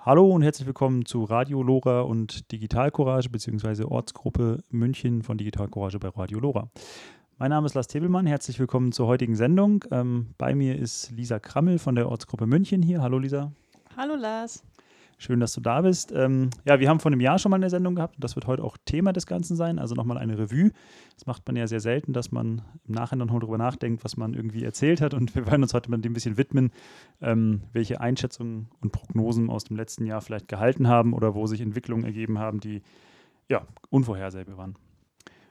Hallo und herzlich willkommen zu Radio Lora und Digital Courage bzw. Ortsgruppe München von Digital Courage bei Radio Lora. Mein Name ist Lars Tebelmann, herzlich willkommen zur heutigen Sendung. Ähm, bei mir ist Lisa Krammel von der Ortsgruppe München hier. Hallo Lisa. Hallo Lars. Schön, dass du da bist. Ähm, ja, wir haben vor einem Jahr schon mal eine Sendung gehabt und das wird heute auch Thema des Ganzen sein. Also nochmal eine Revue. Das macht man ja sehr selten, dass man im Nachhinein noch darüber nachdenkt, was man irgendwie erzählt hat. Und wir wollen uns heute mal dem ein bisschen widmen, ähm, welche Einschätzungen und Prognosen aus dem letzten Jahr vielleicht gehalten haben oder wo sich Entwicklungen ergeben haben, die ja unvorhersehbar waren.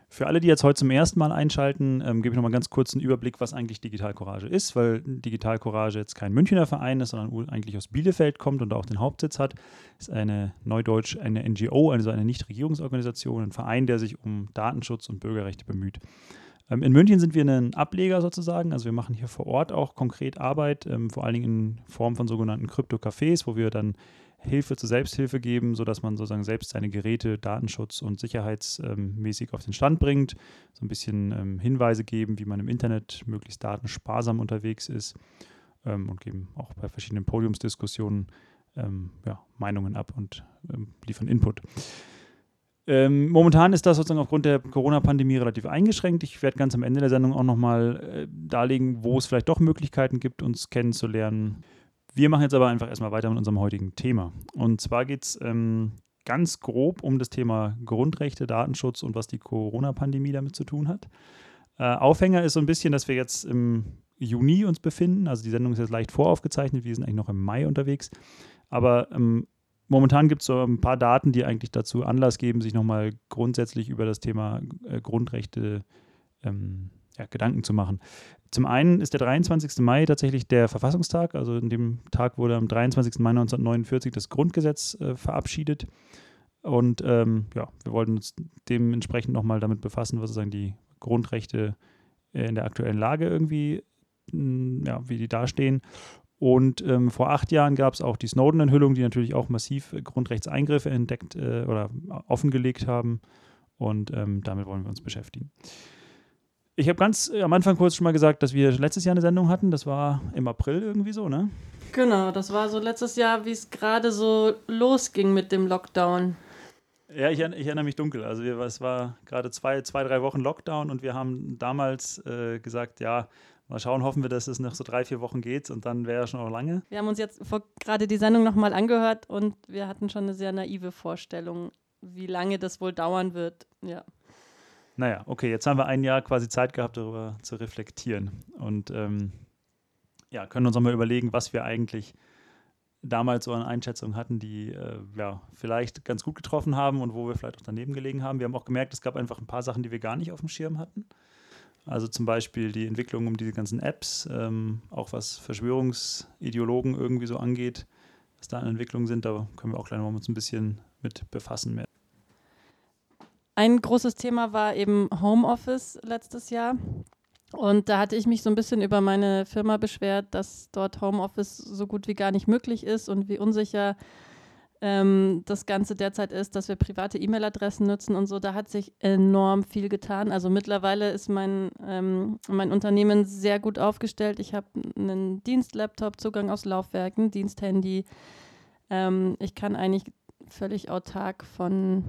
Für alle, die jetzt heute zum ersten Mal einschalten, ähm, gebe ich nochmal ganz kurz einen Überblick, was eigentlich Digital Courage ist, weil Digital Courage jetzt kein Münchner Verein ist, sondern eigentlich aus Bielefeld kommt und auch den Hauptsitz hat. Ist eine Neudeutsch, eine NGO, also eine Nichtregierungsorganisation, ein Verein, der sich um Datenschutz und Bürgerrechte bemüht. Ähm, in München sind wir ein Ableger sozusagen, also wir machen hier vor Ort auch konkret Arbeit, ähm, vor allen Dingen in Form von sogenannten Krypto-Cafés, wo wir dann Hilfe zur Selbsthilfe geben, sodass man sozusagen selbst seine Geräte datenschutz- und sicherheitsmäßig auf den Stand bringt. So ein bisschen ähm, Hinweise geben, wie man im Internet möglichst datensparsam unterwegs ist ähm, und geben auch bei verschiedenen Podiumsdiskussionen ähm, ja, Meinungen ab und liefern Input. Ähm, momentan ist das sozusagen aufgrund der Corona-Pandemie relativ eingeschränkt. Ich werde ganz am Ende der Sendung auch nochmal äh, darlegen, wo es vielleicht doch Möglichkeiten gibt, uns kennenzulernen. Wir machen jetzt aber einfach erstmal weiter mit unserem heutigen Thema. Und zwar geht es ähm, ganz grob um das Thema Grundrechte, Datenschutz und was die Corona-Pandemie damit zu tun hat. Äh, Aufhänger ist so ein bisschen, dass wir jetzt im Juni uns befinden. Also die Sendung ist jetzt leicht voraufgezeichnet. Wir sind eigentlich noch im Mai unterwegs. Aber ähm, momentan gibt es so ein paar Daten, die eigentlich dazu Anlass geben, sich nochmal grundsätzlich über das Thema äh, Grundrechte ähm, ja, Gedanken zu machen. Zum einen ist der 23. Mai tatsächlich der Verfassungstag. Also in dem Tag wurde am 23. Mai 1949 das Grundgesetz äh, verabschiedet. Und ähm, ja, wir wollten uns dementsprechend nochmal damit befassen, was sozusagen die Grundrechte äh, in der aktuellen Lage irgendwie, mh, hm, ja, wie die dastehen. Und ähm, vor acht Jahren gab es auch die Snowden-Enthüllung, die natürlich auch massiv Grundrechtseingriffe entdeckt äh, oder offengelegt haben. Und ähm, damit wollen wir uns beschäftigen. Ich habe ganz äh, am Anfang kurz schon mal gesagt, dass wir letztes Jahr eine Sendung hatten. Das war im April irgendwie so, ne? Genau, das war so letztes Jahr, wie es gerade so losging mit dem Lockdown. Ja, ich, ich, erinnere mich dunkel. Also wir, es war gerade zwei, zwei, drei Wochen Lockdown und wir haben damals äh, gesagt, ja, mal schauen, hoffen wir, dass es noch so drei, vier Wochen geht und dann wäre ja schon noch lange. Wir haben uns jetzt gerade die Sendung nochmal angehört und wir hatten schon eine sehr naive Vorstellung, wie lange das wohl dauern wird. Ja. Naja, okay, jetzt haben wir ein Jahr quasi Zeit gehabt, darüber zu reflektieren. Und ähm, ja, können uns auch mal überlegen, was wir eigentlich damals so eine Einschätzung hatten, die äh, ja, vielleicht ganz gut getroffen haben und wo wir vielleicht auch daneben gelegen haben. Wir haben auch gemerkt, es gab einfach ein paar Sachen, die wir gar nicht auf dem Schirm hatten. Also zum Beispiel die Entwicklung um diese ganzen Apps, ähm, auch was Verschwörungsideologen irgendwie so angeht, was da an Entwicklungen sind, da können wir auch gleich noch uns ein bisschen mit befassen mehr. Ein großes Thema war eben Homeoffice letztes Jahr. Und da hatte ich mich so ein bisschen über meine Firma beschwert, dass dort Homeoffice so gut wie gar nicht möglich ist und wie unsicher ähm, das Ganze derzeit ist, dass wir private E-Mail-Adressen nutzen und so. Da hat sich enorm viel getan. Also mittlerweile ist mein, ähm, mein Unternehmen sehr gut aufgestellt. Ich habe einen Dienstlaptop, Zugang aus Laufwerken, Diensthandy. Ähm, ich kann eigentlich völlig autark von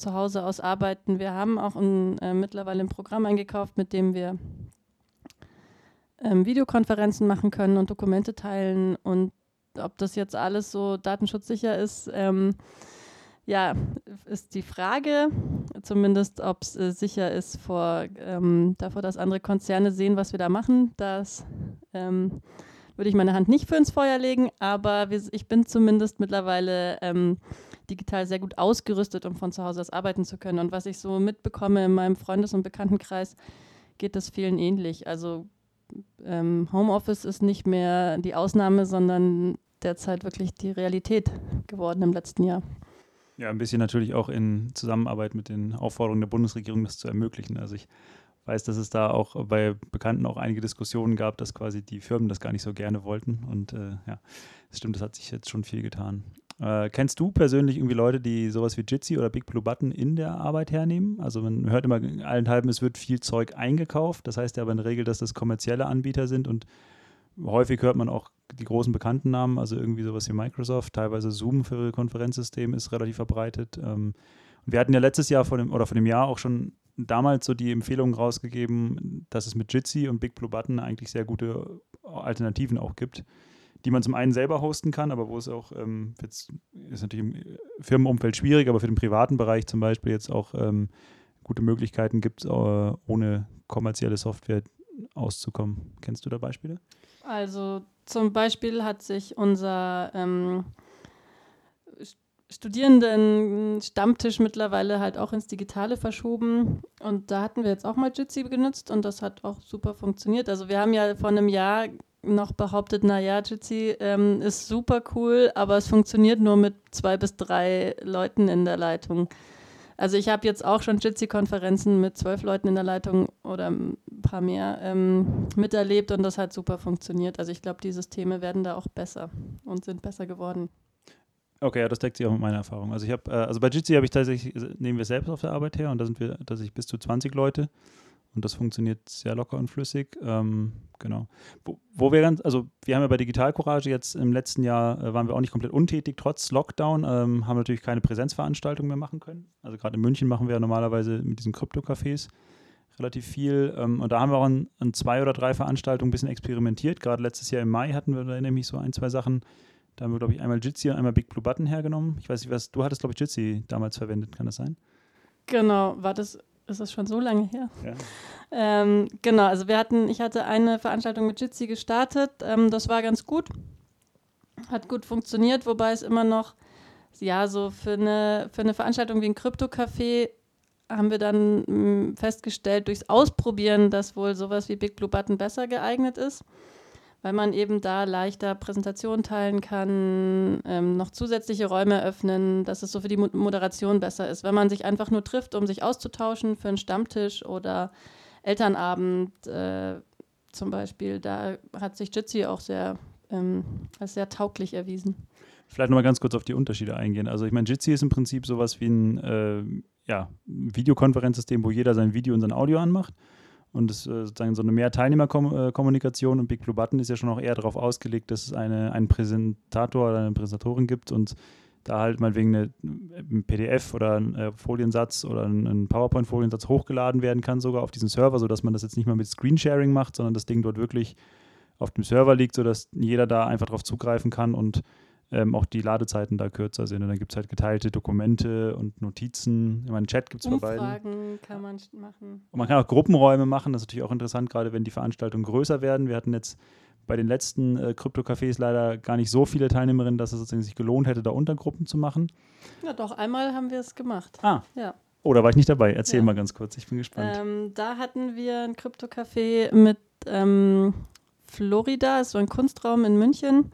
zu Hause aus arbeiten. Wir haben auch ein, äh, mittlerweile ein Programm eingekauft, mit dem wir ähm, Videokonferenzen machen können und Dokumente teilen. Und ob das jetzt alles so datenschutzsicher ist, ähm, ja, ist die Frage. Zumindest, ob es äh, sicher ist vor, ähm, davor, dass andere Konzerne sehen, was wir da machen. Das ähm, würde ich meine Hand nicht für ins Feuer legen, aber ich bin zumindest mittlerweile ähm, digital sehr gut ausgerüstet, um von zu Hause aus arbeiten zu können. Und was ich so mitbekomme in meinem Freundes- und Bekanntenkreis, geht das vielen ähnlich. Also ähm, Homeoffice ist nicht mehr die Ausnahme, sondern derzeit wirklich die Realität geworden im letzten Jahr. Ja, ein bisschen natürlich auch in Zusammenarbeit mit den Aufforderungen der Bundesregierung, das zu ermöglichen. Also ich weiß, dass es da auch bei Bekannten auch einige Diskussionen gab, dass quasi die Firmen das gar nicht so gerne wollten. Und äh, ja, das stimmt, das hat sich jetzt schon viel getan. Äh, kennst du persönlich irgendwie Leute, die sowas wie Jitsi oder Big Blue Button in der Arbeit hernehmen? Also man hört immer allenthalben, es wird viel Zeug eingekauft. Das heißt ja aber in der Regel, dass das kommerzielle Anbieter sind und häufig hört man auch die großen bekannten Namen, also irgendwie sowas wie Microsoft, teilweise Zoom für Konferenzsystem ist relativ verbreitet. Ähm, wir hatten ja letztes Jahr vor dem, oder vor dem Jahr auch schon damals so die Empfehlung rausgegeben, dass es mit Jitsi und Big Blue Button eigentlich sehr gute Alternativen auch gibt, die man zum einen selber hosten kann, aber wo es auch, ähm, jetzt ist natürlich im Firmenumfeld schwierig, aber für den privaten Bereich zum Beispiel jetzt auch ähm, gute Möglichkeiten gibt, äh, ohne kommerzielle Software auszukommen. Kennst du da Beispiele? Also zum Beispiel hat sich unser ähm, Studierenden-Stammtisch mittlerweile halt auch ins Digitale verschoben. Und da hatten wir jetzt auch mal Jitsi genutzt und das hat auch super funktioniert. Also wir haben ja vor einem Jahr noch behauptet, naja, Jitsi ähm, ist super cool, aber es funktioniert nur mit zwei bis drei Leuten in der Leitung. Also ich habe jetzt auch schon Jitsi-Konferenzen mit zwölf Leuten in der Leitung oder ein paar mehr ähm, miterlebt und das hat super funktioniert. Also ich glaube, die Systeme werden da auch besser und sind besser geworden. Okay, ja, das deckt sich auch mit meiner Erfahrung. Also ich habe, äh, also bei Jitsi habe ich tatsächlich, nehmen wir selbst auf der Arbeit her und da sind wir tatsächlich bis zu 20 Leute und das funktioniert sehr locker und flüssig. Ähm, genau. Wo, wo, wir ganz, also wir haben ja bei Digital Courage jetzt im letzten Jahr äh, waren wir auch nicht komplett untätig, trotz Lockdown, ähm, haben natürlich keine Präsenzveranstaltungen mehr machen können. Also gerade in München machen wir ja normalerweise mit diesen Krypto-Cafés relativ viel. Ähm, und da haben wir auch an, an, zwei oder drei Veranstaltungen ein bisschen experimentiert. Gerade letztes Jahr im Mai hatten wir da nämlich so ein, zwei Sachen. Da haben wir, glaube ich, einmal Jitsi und einmal Big Blue Button hergenommen. Ich weiß nicht, was, du hattest, glaube ich, Jitsi damals verwendet, kann das sein? Genau, war das ist das schon so lange her? Ja. Ähm, genau, also wir hatten, ich hatte eine Veranstaltung mit Jitsi gestartet. Ähm, das war ganz gut. Hat gut funktioniert, wobei es immer noch, ja, so für eine, für eine Veranstaltung wie ein Krypto-Café haben wir dann mh, mm, festgestellt, durchs Ausprobieren, dass wohl sowas wie Big Blue Button besser geeignet ist weil man eben da leichter Präsentationen teilen kann, ähm, noch zusätzliche Räume öffnen, dass es so für die Moderation besser ist. Wenn man sich einfach nur trifft, um sich auszutauschen für einen Stammtisch oder Elternabend äh, zum Beispiel, da hat sich Jitsi auch sehr ähm, als sehr tauglich erwiesen. Vielleicht nochmal ganz kurz auf die Unterschiede eingehen. Also ich meine, Jitsi ist im Prinzip sowas wie ein äh, ja, Videokonferenzsystem, wo jeder sein Video und sein Audio anmacht. Und es äh, sozusagen so eine mehr Teilnehmerkommunikation und Big Blue Button ist ja schon auch eher darauf ausgelegt, dass es eine, einen Präsentator oder eine Präsentatorin gibt und da halt mal wegen einem PDF oder ein äh, Foliensatz oder ein, PowerPoint-Foliensatz hochgeladen werden kann, sogar auf diesen Server, sodass man das jetzt nicht mal mit Screensharing macht, sondern das Ding dort wirklich auf dem Server liegt, sodass jeder da einfach drauf zugreifen kann und ähm, auch die Ladezeiten da kürzer sind. Und dann gibt es halt geteilte Dokumente und Notizen. Ich meine, Chat gibt es bei beiden. Umfragen kann man machen. Und man kann auch Gruppenräume machen. Das ist natürlich auch interessant, gerade wenn die Veranstaltungen größer werden. Wir hatten jetzt bei den letzten äh, Krypto-Cafés leider gar nicht so viele Teilnehmerinnen, dass es sozusagen sich gelohnt hätte, da Untergruppen zu machen. Ja, doch, einmal haben wir es gemacht. Ah. Ja. Oh, da war ich nicht dabei. Erzähl ja. mal ganz kurz, ich bin gespannt. Ähm, da hatten wir ein Krypto-Café mit ähm, Florida, ist so ein Kunstraum in München.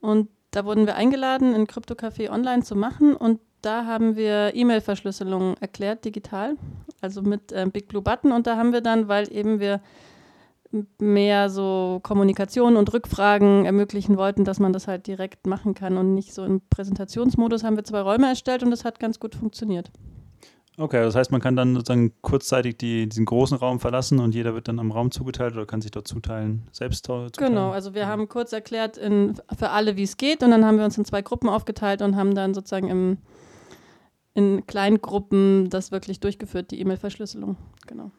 Und da wurden wir eingeladen, ein Krypto-Café online zu machen und da haben wir E-Mail-Verschlüsselung erklärt, digital, also mit äh, Big Blue Button. Und da haben wir dann, weil eben wir mehr so Kommunikation und Rückfragen ermöglichen wollten, dass man das halt direkt machen kann und nicht so im Präsentationsmodus, haben wir zwei Räume erstellt und das hat ganz gut funktioniert. Okay, das heißt, man kann dann sozusagen kurzzeitig die, diesen großen Raum verlassen und jeder wird dann am Raum zugeteilt oder kann sich dort zuteilen, selbst zuteilen? Genau, also wir haben kurz erklärt in, für alle, wie es geht und dann haben wir uns in zwei Gruppen aufgeteilt und haben dann sozusagen im, in Kleingruppen das wirklich durchgeführt, die E-Mail-Verschlüsselung. Genau.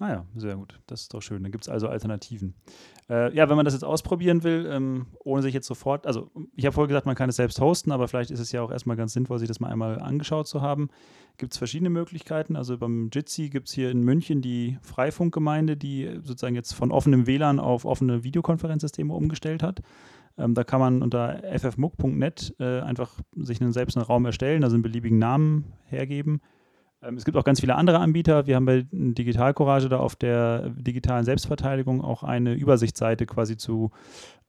Ah ja, sehr gut. Das ist doch schön. Dann gibt es also Alternativen. Äh, ja, wenn man das jetzt ausprobieren will, ähm, ohne sich jetzt sofort, also ich habe vorher gesagt, man kann es selbst hosten, aber vielleicht ist es ja auch erstmal ganz sinnvoll, sich das mal einmal angeschaut zu haben. Gibt es verschiedene Möglichkeiten. Also beim Jitsi gibt es hier in München die Freifunkgemeinde, die sozusagen jetzt von offenem WLAN auf offene Videokonferenzsysteme umgestellt hat. Ähm, da kann man unter ffmuck.net äh, einfach sich einen, selbst einen Raum erstellen, also einen beliebigen Namen hergeben es gibt auch ganz viele andere Anbieter. Wir haben bei Digital Courage da auf der digitalen Selbstverteidigung auch eine Übersichtsseite quasi zu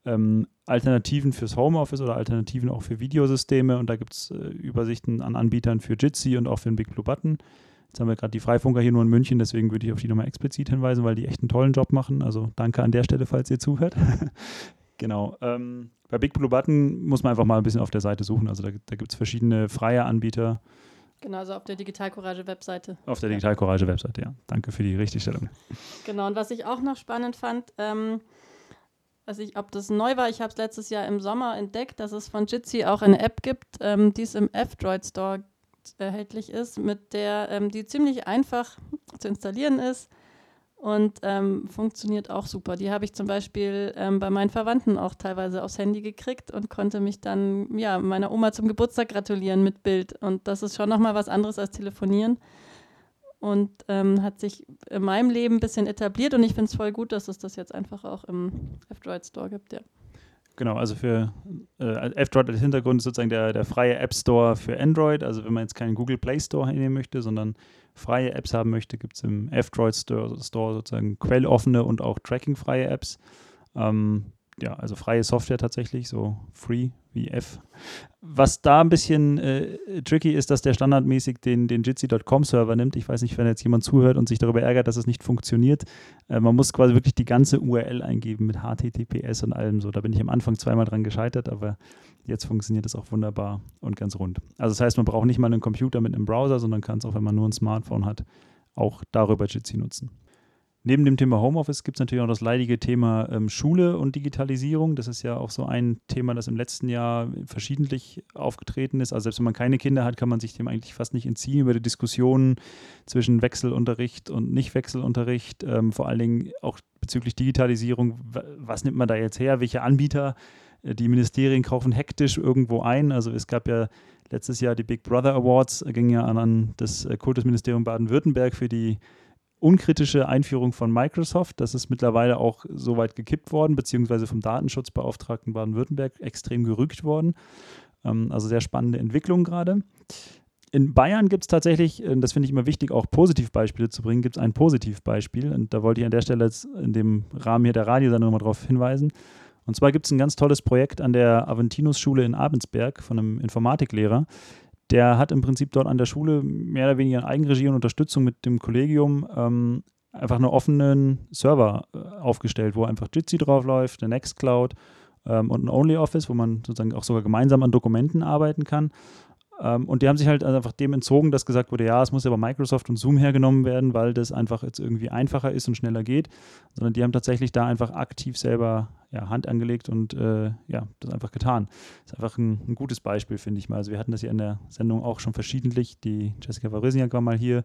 ähm, Alternativen fürs Homeoffice oder Alternativen auch für Videosysteme. Und da gibt es äh, Übersichten an Anbietern für Jitsi und auch für den Big Blue Button. Jetzt haben wir gerade die Freifunker hier nur in München, deswegen würde ich auf die nochmal explizit hinweisen, weil die echt einen tollen Job machen. Also danke an der Stelle, falls ihr zuhört. genau. Ähm, bei Big Blue Button muss man einfach mal ein bisschen auf der Seite suchen. Also da, da gibt es verschiedene freie Anbieter Genau, also auf der Digitalcourage-Webseite. Auf der Digitalcourage-Webseite, ja. Danke für die Richtigstellung. Genau, und was ich auch noch spannend fand, ähm, also ich, ob das neu war, ich habe es letztes Jahr im Sommer entdeckt, dass es von Jitsi auch eine App gibt, ähm, die es im F-Droid Store erhältlich ist, mit der ähm, die ziemlich einfach zu installieren ist und ähm, funktioniert auch super. Die habe ich zum Beispiel ähm, bei meinen Verwandten auch teilweise aufs Handy gekriegt und konnte mich dann ja meiner Oma zum Geburtstag gratulieren mit Bild. Und das ist schon nochmal was anderes als telefonieren und ähm, hat sich in meinem Leben ein bisschen etabliert und ich finde es voll gut, dass es das jetzt einfach auch im F-Droid Store gibt, ja. Genau, also für äh, F-Droid als Hintergrund ist sozusagen der, der freie App Store für Android. Also wenn man jetzt keinen Google Play Store hinnehmen möchte, sondern freie Apps haben möchte, gibt es im F-Droid Store, Store sozusagen quelloffene und auch trackingfreie Apps. Ähm, ja, also freie Software tatsächlich, so free wie F. Was da ein bisschen äh, tricky ist, dass der standardmäßig den, den Jitsi.com-Server nimmt. Ich weiß nicht, wenn jetzt jemand zuhört und sich darüber ärgert, dass es nicht funktioniert. Äh, man muss quasi wirklich die ganze URL eingeben mit HTTPS und allem so. Da bin ich am Anfang zweimal dran gescheitert, aber jetzt funktioniert es auch wunderbar und ganz rund. Also das heißt, man braucht nicht mal einen Computer mit einem Browser, sondern kann es auch, wenn man nur ein Smartphone hat, auch darüber Jitsi nutzen. Neben dem Thema Homeoffice gibt es natürlich auch das leidige Thema ähm, Schule und Digitalisierung. Das ist ja auch so ein Thema, das im letzten Jahr verschiedentlich aufgetreten ist. Also selbst wenn man keine Kinder hat, kann man sich dem eigentlich fast nicht entziehen über die Diskussionen zwischen Wechselunterricht und Nicht-Wechselunterricht. Ähm, vor allen Dingen auch bezüglich Digitalisierung. Was nimmt man da jetzt her? Welche Anbieter? Äh, die Ministerien kaufen hektisch irgendwo ein. Also es gab ja letztes Jahr die Big Brother Awards, ging ja an, an das äh, Kultusministerium Baden-Württemberg für die unkritische Einführung von Microsoft. Das ist mittlerweile auch so weit gekippt worden, beziehungsweise vom Datenschutzbeauftragten Baden-Württemberg extrem gerügt worden. Ähm, also sehr spannende Entwicklung gerade. In Bayern gibt es tatsächlich, äh, das finde ich immer wichtig, auch Positivbeispiele zu bringen, gibt es ein Positivbeispiel. Und da wollte ich an der Stelle jetzt in dem Rahmen hier der Radiosendung nochmal darauf hinweisen. Und zwar gibt es ein ganz tolles Projekt an der Aventinus-Schule in Abensberg von einem Informatiklehrer, der hat im Prinzip dort an der Schule mehr oder weniger in Eigenregie und Unterstützung mit dem Kollegium ähm, einfach einen offenen Server äh, aufgestellt, wo einfach Jitsi drauf läuft, eine Nextcloud ähm, und ein OnlyOffice, wo man sozusagen auch sogar gemeinsam an Dokumenten arbeiten kann. Ähm, und die haben sich halt einfach dem entzogen, dass gesagt wurde, ja, es muss ja bei Microsoft und Zoom hergenommen werden, weil das einfach jetzt irgendwie einfacher ist und schneller geht, sondern die haben tatsächlich da einfach aktiv selber ja, Hand angelegt und äh, ja, das einfach getan. Das ist einfach ein, ein gutes Beispiel, finde ich mal. Also wir hatten das ja in der Sendung auch schon verschiedentlich. Die Jessica Varysniak war mal hier,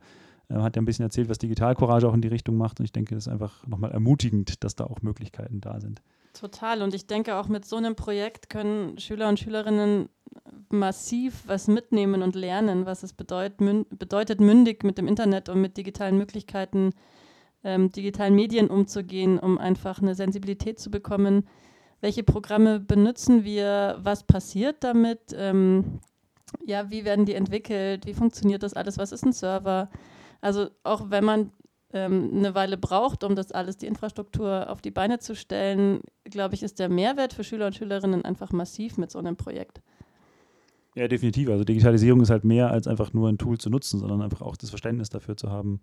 äh, hat ja ein bisschen erzählt, was Digitalcourage auch in die Richtung macht und ich denke, das ist einfach nochmal ermutigend, dass da auch Möglichkeiten da sind. Total. Und ich denke, auch mit so einem Projekt können Schüler und Schülerinnen massiv was mitnehmen und lernen, was es bedeut, mün bedeutet, mündig mit dem Internet und mit digitalen Möglichkeiten, ähm, digitalen Medien umzugehen, um einfach eine Sensibilität zu bekommen. Welche Programme benutzen wir? Was passiert damit? Ähm, ja, wie werden die entwickelt? Wie funktioniert das alles? Was ist ein Server? Also auch wenn man ähm, eine Weile braucht, um das alles, die Infrastruktur auf die Beine zu stellen, glaube ich, ist der Mehrwert für Schüler und Schülerinnen einfach massiv mit so einem Projekt. Ja, definitiv. Also Digitalisierung ist halt mehr als einfach nur ein Tool zu nutzen, sondern einfach auch das Verständnis dafür zu haben,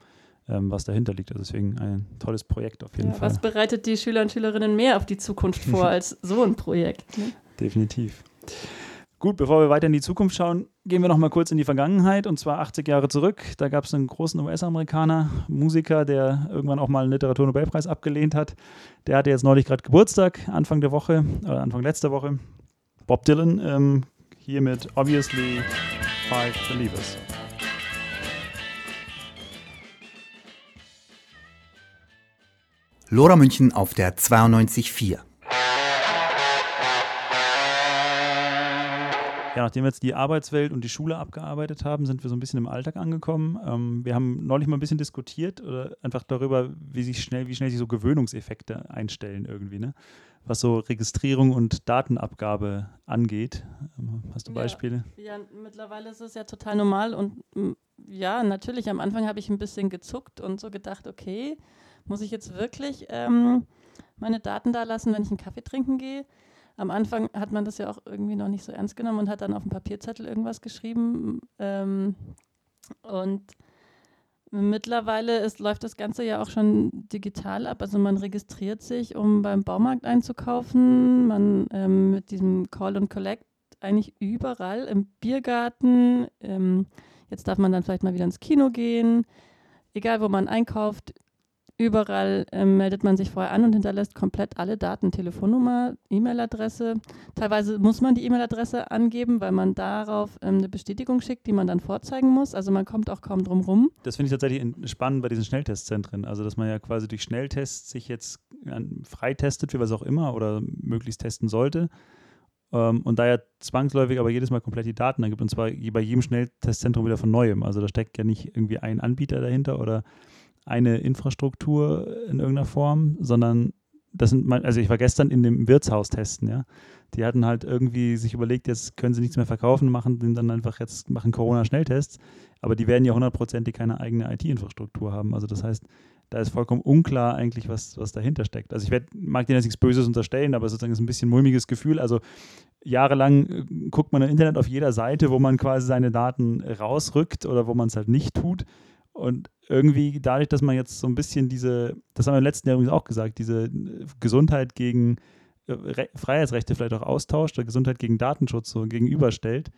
ähm, was dahinter liegt. Also deswegen ein tolles Projekt auf jeden ja, Fall. Was bereitet die Schüler und Schülerinnen mehr auf die Zukunft vor als so ein Projekt? Ne? Definitiv. Gut, bevor wir weiter in die Zukunft schauen, gehen wir noch mal kurz in die Vergangenheit und zwar 80 Jahre zurück. Da gab es einen großen US-Amerikaner, Musiker, der irgendwann auch mal einen Literaturnobelpreis abgelehnt hat. Der hatte jetzt neulich gerade Geburtstag, Anfang der Woche oder Anfang letzter Woche. Bob Dylan, ähm, hier mit Obviously Five Believers. Lora München auf der 92.4. Ja, nachdem wir jetzt die Arbeitswelt und die Schule abgearbeitet haben, sind wir so ein bisschen im Alltag angekommen. Ähm, wir haben neulich mal ein bisschen diskutiert oder einfach darüber, wie sich schnell, wie schnell sich so Gewöhnungseffekte einstellen irgendwie, ne? Was so Registrierung und Datenabgabe angeht. Ähm, hast du Beispiele? Ja, ja, mittlerweile ist es ja total normal und ja, natürlich, am Anfang habe ich ein bisschen gezuckt und so gedacht, okay, muss ich jetzt wirklich ähm, meine Daten da lassen, wenn ich einen Kaffee trinken gehe? Am Anfang hat man das ja auch irgendwie noch nicht so ernst genommen und hat dann auf dem Papierzettel irgendwas geschrieben. Ähm, und mittlerweile ist, läuft das Ganze ja auch schon digital ab. Also man registriert sich, um beim Baumarkt einzukaufen. Man ähm, mit diesem Call and Collect eigentlich überall im Biergarten. Ähm, jetzt darf man dann vielleicht mal wieder ins Kino gehen. Egal, wo man einkauft, Überall ähm, meldet man sich vorher an und hinterlässt komplett alle Daten, Telefonnummer, E-Mail-Adresse. Teilweise muss man die E-Mail-Adresse angeben, weil man darauf ähm, eine Bestätigung schickt, die man dann vorzeigen muss. Also man kommt auch kaum drum rum. Das finde ich tatsächlich spannend bei diesen Schnelltestzentren. Also dass man ja quasi durch Schnelltests sich jetzt freitestet für was auch immer oder möglichst testen sollte. Ähm, und da ja zwangsläufig aber jedes Mal komplett die Daten angibt und zwar bei jedem Schnelltestzentrum wieder von neuem. Also da steckt ja nicht irgendwie ein Anbieter dahinter oder eine Infrastruktur in irgendeiner Form, sondern das sind, also ich war gestern in dem Wirtshaus testen, ja. Die hatten halt irgendwie sich überlegt, jetzt können sie nichts mehr verkaufen, machen dann einfach jetzt machen Corona-Schnelltests, aber die werden ja hundertprozentig keine eigene IT-Infrastruktur haben. Also das heißt, da ist vollkommen unklar eigentlich, was, was dahinter steckt. Also ich werd, mag denen jetzt nichts Böses unterstellen, aber sozusagen ist ein bisschen mulmiges Gefühl. Also jahrelang äh, guckt man im Internet auf jeder Seite, wo man quasi seine Daten rausrückt oder wo man es halt nicht tut. Und irgendwie dadurch, dass man jetzt so ein bisschen diese, das haben wir im letzten Jahr übrigens auch gesagt, diese äh, Gesundheit gegen äh, Freiheitsrechte vielleicht auch austauscht oder Gesundheit gegen Datenschutz so gegenüberstellt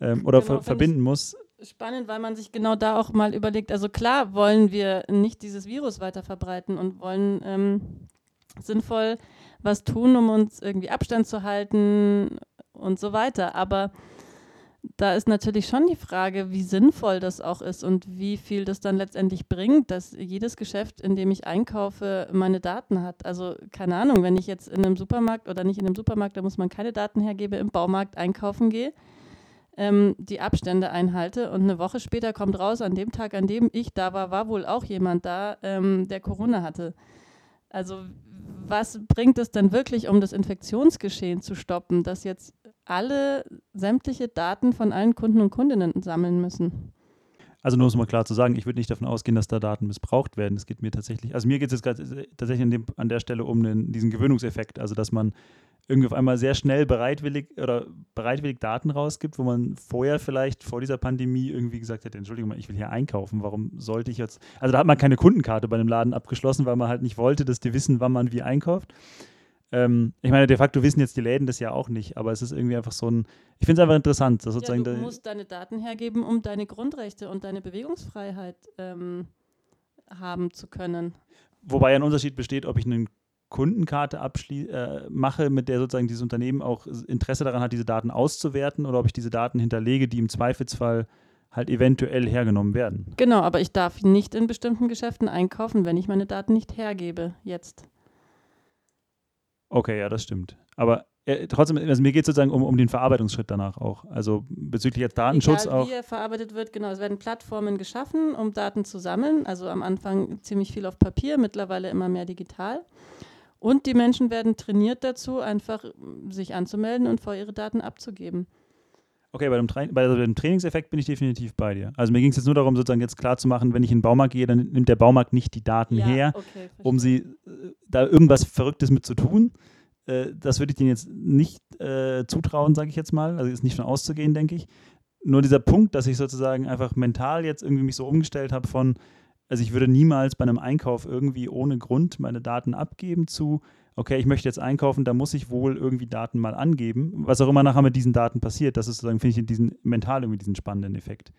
ähm, oder genau, ver verbinden muss. Spannend, weil man sich genau da auch mal überlegt, also klar wollen wir nicht dieses Virus weiter verbreiten und wollen ähm, sinnvoll was tun, um uns irgendwie Abstand zu halten und so weiter, aber da ist natürlich schon die Frage, wie sinnvoll das auch ist und wie viel das dann letztendlich bringt, dass jedes Geschäft, in dem ich einkaufe, meine Daten hat. Also keine Ahnung, wenn ich jetzt in einem Supermarkt oder nicht in einem Supermarkt, da muss man keine Daten hergeben, im Baumarkt einkaufen gehe, ähm, die Abstände einhalte und eine Woche später kommt raus, an dem Tag, an dem ich da war, war wohl auch jemand da, ähm, der Corona hatte. Also was bringt es denn wirklich, um das Infektionsgeschehen zu stoppen, dass jetzt alle sämtliche Daten von allen Kunden und Kundinnen sammeln müssen. Also nur um es mal klar zu sagen, ich würde nicht davon ausgehen, dass da Daten missbraucht werden. Es geht mir tatsächlich, also mir geht es jetzt äh, tatsächlich an, dem, an, der Stelle um den, diesen Gewöhnungseffekt, also dass man irgendwie auf einmal sehr schnell bereitwillig oder bereitwillig Daten rausgibt, wo man vorher vielleicht vor dieser Pandemie irgendwie gesagt hätte, Entschuldigung ich will hier einkaufen, warum sollte ich jetzt, also da hat man keine Kundenkarte bei dem Laden abgeschlossen, weil man halt nicht wollte, dass die wissen, wann man wie einkauft. Ähm, ich meine, de facto wissen jetzt die Läden das ja auch nicht, aber es ist irgendwie einfach so ein, ich finde es einfach interessant. Dass sozusagen ja, du musst deine Daten hergeben, um deine Grundrechte und deine Bewegungsfreiheit ähm, haben zu können. Wobei ein Unterschied besteht, ob ich eine Kundenkarte äh, mache, mit der sozusagen dieses Unternehmen auch Interesse daran hat, diese Daten auszuwerten oder ob ich diese Daten hinterlege, die im Zweifelsfall halt eventuell hergenommen werden. Genau, aber ich darf nicht in bestimmten Geschäften einkaufen, wenn ich meine Daten nicht hergebe jetzt. Okay, ja, das stimmt. Aber äh, trotzdem, also mir geht es sozusagen um, um den Verarbeitungsschritt danach auch. Also bezüglich jetzt Datenschutz Egal, auch. Wie er verarbeitet wird, genau. Es werden Plattformen geschaffen, um Daten zu sammeln. Also am Anfang ziemlich viel auf Papier, mittlerweile immer mehr digital. Und die Menschen werden trainiert dazu, einfach sich anzumelden und vor ihre Daten abzugeben. Okay, bei dem, Tra bei dem Trainingseffekt bin ich definitiv bei dir. Also mir ging es jetzt nur darum, sozusagen jetzt klar zu machen, wenn ich in den Baumarkt gehe, dann nimmt der Baumarkt nicht die Daten ja, her, okay, um sie äh, da irgendwas Verrücktes mit zu tun. Äh, das würde ich denen jetzt nicht äh, zutrauen, sage ich jetzt mal. Also ist nicht von auszugehen, denke ich. Nur dieser Punkt, dass ich sozusagen einfach mental jetzt irgendwie mich so umgestellt habe von, also ich würde niemals bei einem Einkauf irgendwie ohne Grund meine Daten abgeben zu, okay, ich möchte jetzt einkaufen, da muss ich wohl irgendwie Daten mal angeben. Was auch immer nachher mit diesen Daten passiert, das ist sozusagen, finde ich, diesen mental irgendwie diesen spannenden Effekt,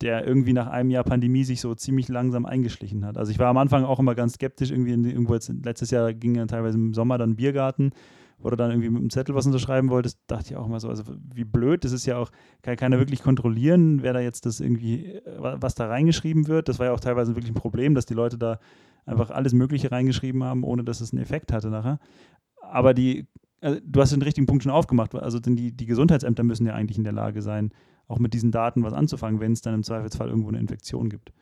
der irgendwie nach einem Jahr Pandemie sich so ziemlich langsam eingeschlichen hat. Also ich war am Anfang auch immer ganz skeptisch, irgendwie in, irgendwo jetzt, letztes Jahr ging ja teilweise im Sommer dann Biergarten, du dann irgendwie mit einem Zettel was unterschreiben wolltest, dachte ich auch immer so, also wie blöd, das ist ja auch, kann keiner wirklich kontrollieren, wer da jetzt das irgendwie, was da reingeschrieben wird. Das war ja auch teilweise wirklich ein Problem, dass die Leute da einfach alles Mögliche reingeschrieben haben, ohne dass es einen Effekt hatte nachher. Aber die, also du hast den richtigen Punkt schon aufgemacht. Also die, die Gesundheitsämter müssen ja eigentlich in der Lage sein, auch mit diesen Daten was anzufangen, wenn es dann im Zweifelsfall irgendwo eine Infektion gibt.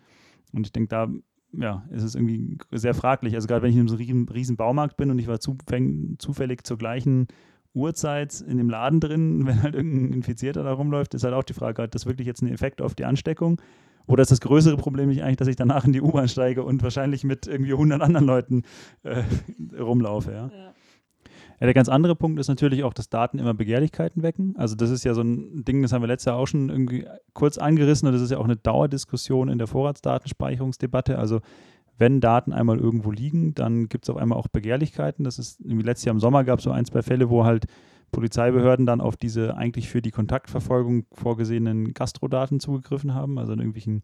Und ich denke, da ja, ist es irgendwie sehr fraglich. Also gerade wenn ich in einem riesen, riesen Baumarkt bin und ich war zufällig zur gleichen Uhrzeit in dem Laden drin, wenn halt irgendein Infizierter da rumläuft, ist halt auch die Frage, hat das wirklich jetzt einen Effekt auf die Ansteckung? Oder ist das größere Problem nicht eigentlich, dass ich danach in die U-Bahn steige und wahrscheinlich mit irgendwie 100 anderen Leuten äh, rumlaufe? Ja? ja? Ja. der ganz andere Punkt ist natürlich auch, dass Daten immer Begehrlichkeiten wecken. Also das ist ja so ein Ding, das haben wir letztes Jahr auch schon irgendwie kurz angerissen und das ist ja auch eine Dauerdiskussion in der Vorratsdatenspeicherungsdebatte. Also wenn Daten einmal irgendwo liegen, dann gibt es auf einmal auch Begehrlichkeiten. Das ist irgendwie letztes Jahr im Sommer gab es so ein, zwei Fälle, wo halt Polizeibehörden dann auf diese eigentlich für die Kontaktverfolgung vorgesehenen Gastrodaten zugegriffen haben, also in irgendwelchen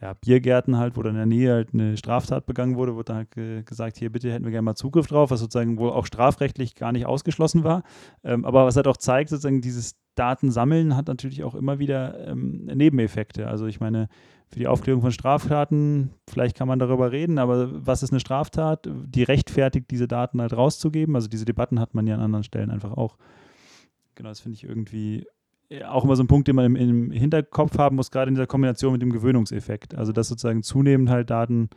ja, Biergärten halt, wo dann in der Nähe halt eine Straftat begangen wurde, wurde dann halt ge gesagt, hier bitte hätten wir gerne mal Zugriff drauf, was sozusagen wohl auch strafrechtlich gar nicht ausgeschlossen war. Ähm, aber was halt auch zeigt, sozusagen dieses Datensammeln hat natürlich auch immer wieder ähm, Nebeneffekte. Also ich meine, für die Aufklärung von Straftaten, vielleicht kann man darüber reden, aber was ist eine Straftat, die rechtfertigt, diese Daten halt rauszugeben? Also diese Debatten hat man ja an anderen Stellen einfach auch. Genau, das finde ich irgendwie auch immer so ein Punkt, den man im, im, Hinterkopf haben muss, gerade in dieser Kombination mit dem Gewöhnungseffekt. Also dass sozusagen zunehmend halt Daten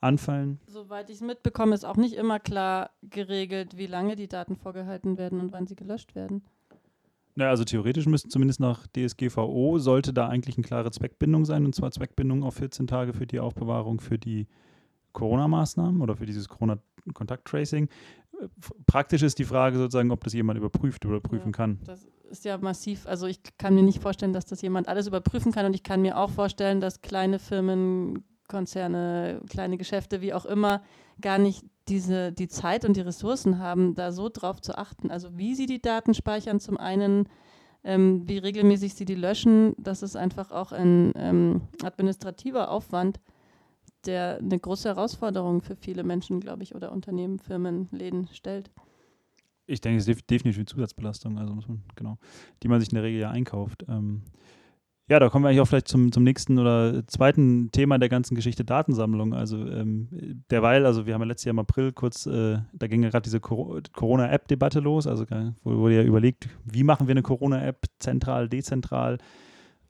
anfallen. Soweit ich es mitbekomme, ist auch nicht immer klar geregelt, wie lange die Daten vorgehalten werden und wann sie gelöscht werden. Naja, also theoretisch müsste zumindest nach DSGVO sollte da eigentlich eine klare Zweckbindung sein, und zwar Zweckbindung auf 14 Tage für die Aufbewahrung für die Corona-Maßnahmen oder für dieses Corona-Kontakt-Tracing. Praktisch ist die Frage sozusagen, ob das jemand überprüft oder prüfen ja, kann. Das ist ja massiv. Also ich kann mir nicht vorstellen, dass das jemand alles überprüfen kann und ich kann mir auch vorstellen, dass kleine Firmen, Konzerne, kleine Geschäfte, wie auch immer, gar nicht diese, die Zeit und die Ressourcen haben, da so drauf zu achten. Also wie sie die Daten speichern, zum einen, ähm, wie regelmäßig sie die löschen, das ist einfach auch ein ähm, administrativer Aufwand, der eine große Herausforderung für viele Menschen, glaube ich, oder Unternehmen, Firmen, Läden stellt. Ich denke, es ist definitiv eine Zusatzbelastung, also man, genau, die man sich in der Regel ja einkauft. Ähm, ja, da kommen wir eigentlich auch vielleicht zum, zum nächsten oder zweiten Thema der ganzen Geschichte Datensammlung. Also ähm, derweil, also wir haben ja letztes Jahr im April kurz, äh, da ging ja gerade diese Corona-App-Debatte los, also wo wurde ja überlegt, wie machen wir eine Corona-App, zentral, dezentral.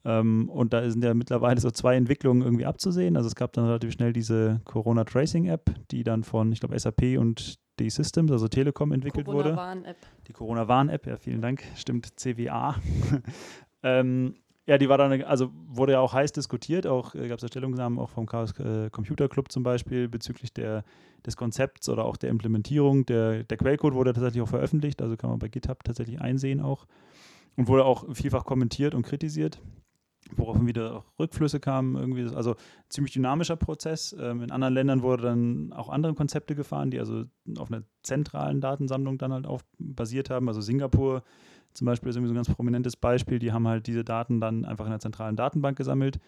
Ähm, und da sind ja mittlerweile so zwei Entwicklungen irgendwie abzusehen. Also es gab dann relativ schnell diese Corona-Tracing-App, die dann von, ich glaube, SAP und D-Systems, also Telekom, entwickelt Corona wurde. Warn-App. Die Corona-Warn-App, ja, vielen Dank, stimmt, CWA. ähm, ja, die war dann, also wurde ja auch heiß diskutiert, auch äh, gab es Stellungnahmen auch vom Chaos äh, Computer Club zum Beispiel bezüglich der, des Konzepts oder auch der Implementierung. Der, der Quellcode wurde tatsächlich auch veröffentlicht, also kann man bei GitHub tatsächlich einsehen auch und wurde auch vielfach kommentiert und kritisiert worauf wieder auch Rückflüsse kamen. Irgendwie, also ziemlich dynamischer Prozess. Ähm, in anderen Ländern wurde dann auch andere Konzepte gefahren, die also auf einer zentralen Datensammlung dann halt auf basiert haben. Also Singapur zum Beispiel ist irgendwie so ein ganz prominentes Beispiel. Die haben halt diese Daten dann einfach in einer zentralen Datenbank gesammelt.